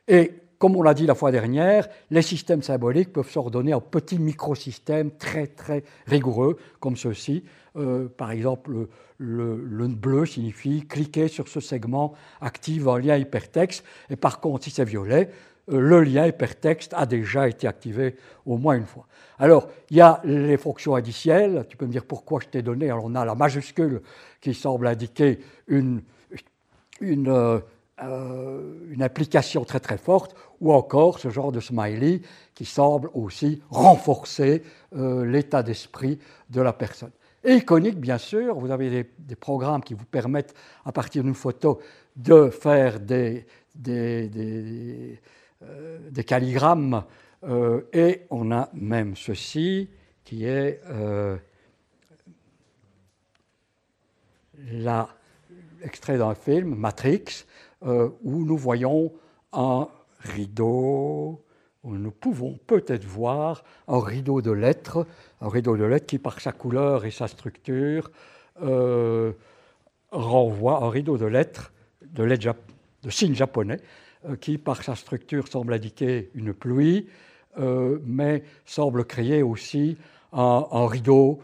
Speaker 4: Et comme on l'a dit la fois dernière, les systèmes symboliques peuvent s'ordonner en petits microsystèmes très très rigoureux, comme ceux-ci. Euh, par exemple, le, le, le, bleu signifie cliquer sur ce segment active un lien hypertexte, et par contre, si c'est violet, euh, le lien hypertexte a déjà été activé au moins une fois. Alors, il y a les fonctions additielles, tu peux me dire pourquoi je t'ai donné, alors on a la majuscule qui semble indiquer une, une euh, une application très très forte, ou encore ce genre de smiley qui semble aussi renforcer euh, l'état d'esprit de la personne. Et iconique, bien sûr, vous avez des, programmes qui vous permettent, à partir d'une photo, de faire des, des, des, euh, calligrammes, et on a même ceci qui est la extrait d'un film, Matrix, euh, où nous voyons un rideau, où nous pouvons peut-être voir un rideau de lettres, un rideau de lettres qui, par sa couleur et sa structure, euh, renvoie un rideau de lettres, de, lettres de signes japonais, euh, qui, par sa structure, semble indiquer une pluie, mais semble créer aussi un, rideau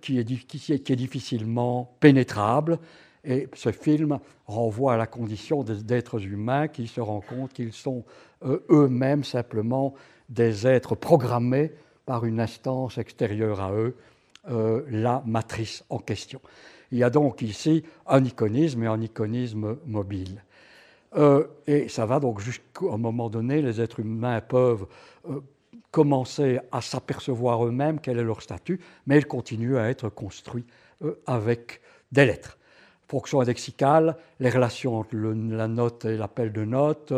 Speaker 4: qui est difficilement pénétrable et ce film renvoie à la condition d'êtres humains qui se rendent compte qu'ils sont euh, eux-mêmes simplement des êtres programmés par une instance extérieure à eux, euh, la matrice en question. Il y a donc ici un iconisme et un iconisme mobile. Euh, et ça va donc jusqu'à un moment donné, les êtres humains peuvent commencer à s'apercevoir eux-mêmes quel est leur statut, mais ils continuent à être construits avec des lettres fonction indexicale, les relations entre la note et l'appel de note,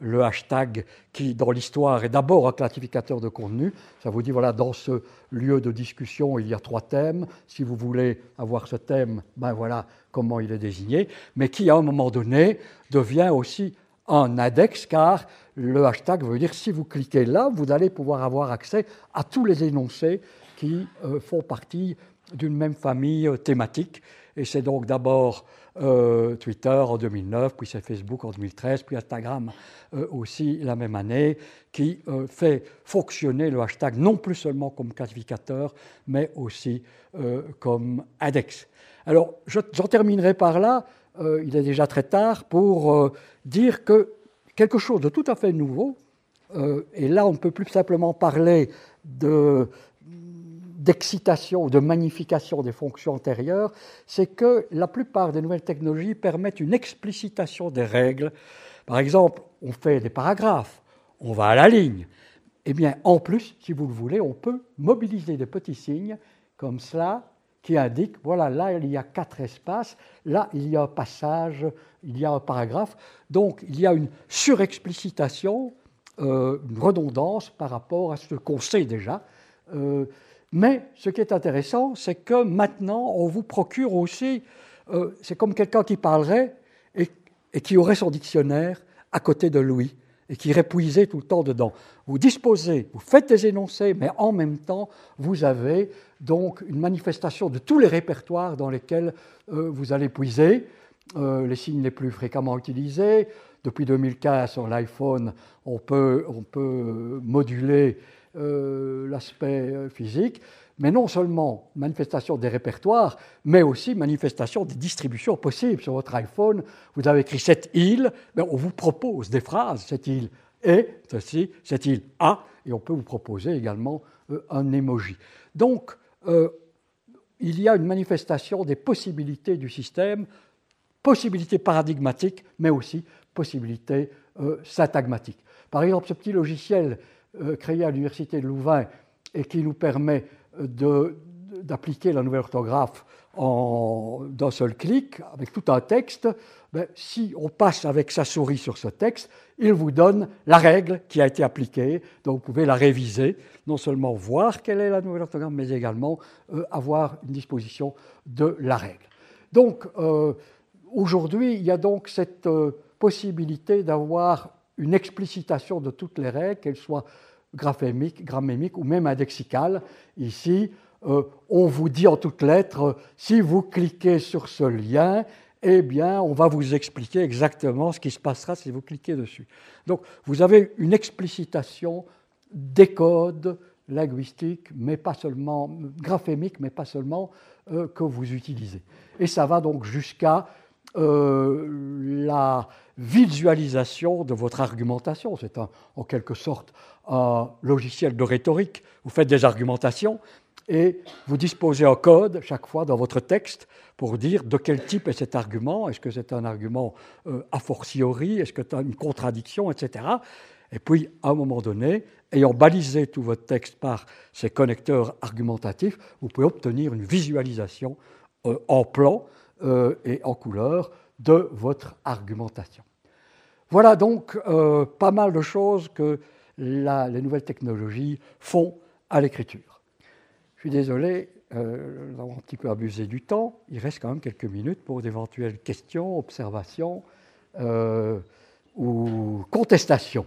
Speaker 4: le hashtag qui, dans l'histoire, est d'abord un classificateur de contenu. Ça vous dit, voilà, dans ce lieu de discussion, il y a trois thèmes. Si vous voulez avoir ce thème, ben voilà comment il est désigné, mais qui, à un moment donné, devient aussi un index, car le hashtag veut dire si vous cliquez là, vous allez pouvoir avoir accès à tous les énoncés qui euh, font partie d'une même famille euh, thématique. Et c'est donc d'abord euh, Twitter en 2009, puis c'est Facebook en 2013, puis Instagram aussi la même année, qui fait fonctionner le hashtag non plus seulement comme classificateur, mais aussi comme index. Alors, j'en terminerai par là, il est déjà très tard, pour dire que quelque chose de tout à fait nouveau, et là on ne peut plus simplement parler de, d'excitation de magnification des fonctions antérieures, c'est que la plupart des nouvelles technologies permettent une explicitation des règles. Par exemple, on fait des paragraphes, on va à la ligne. Eh bien, en plus, si vous le voulez, on peut mobiliser des petits signes comme cela qui indiquent, voilà, là, il y a quatre espaces, là, il y a un passage, il y a un paragraphe. Donc, il y a une surexplicitation, euh, une redondance par rapport à ce qu'on sait déjà. Euh, mais ce qui est intéressant, c'est que maintenant, on vous procure aussi, euh, c'est comme quelqu'un qui parlerait et, qui aurait son dictionnaire à côté de lui et qui puiser tout le temps dedans. Vous disposez, vous faites des énoncés, mais en même temps, vous avez donc une manifestation de tous les répertoires dans lesquels euh, vous allez puiser. Euh, les signes les plus fréquemment utilisés. Depuis 2015, sur l'iPhone, on peut, on peut moduler l'aspect euh, physique, mais non seulement manifestation des répertoires, mais aussi manifestation des distributions possibles. Sur votre iPhone, vous avez écrit cette île, ben, on vous propose des phrases, cette île est ceci, cette île a, et on peut vous proposer également euh, un emoji. Donc, il y a une manifestation des possibilités du système, possibilités paradigmatiques, mais aussi possibilités syntagmatiques. Par exemple, ce petit logiciel euh, créé à l'Université de Louvain et qui nous permet d'appliquer la nouvelle orthographe d'un seul clic, avec tout un texte, ben, si on passe avec sa souris sur ce texte, il vous donne la règle qui a été appliquée. Donc vous pouvez la réviser, non seulement voir quelle est la nouvelle orthographe, mais également euh, avoir une disposition de la règle. Donc euh, aujourd'hui, il y a donc cette possibilité d'avoir une explicitation de toutes les règles, qu'elles soient graphémiques, grammémiques ou même indexicales. Ici, euh, on vous dit en toutes lettres, si vous cliquez sur ce lien, eh bien, on va vous expliquer exactement ce qui se passera si vous cliquez dessus. Donc, vous avez une explicitation des codes linguistiques, mais pas seulement graphémiques, mais pas seulement euh, que vous utilisez. Et ça va donc jusqu'à euh, la visualisation de votre argumentation. C'est en quelque sorte un logiciel de rhétorique. Vous faites des argumentations et vous disposez un code chaque fois dans votre texte pour dire de quel type est cet argument. Est-ce que c'est un argument euh, a fortiori? Est-ce que c'est une contradiction, etc. Et puis, à un moment donné, ayant balisé tout votre texte par ces connecteurs argumentatifs, vous pouvez obtenir une visualisation euh, en plan euh, et en couleur de votre argumentation. Voilà donc euh, pas mal de choses que les nouvelles technologies font à l'écriture. Je suis désolé, euh, un petit peu abusé du temps. Il reste quand même quelques minutes pour d'éventuelles questions, observations euh, ou contestations.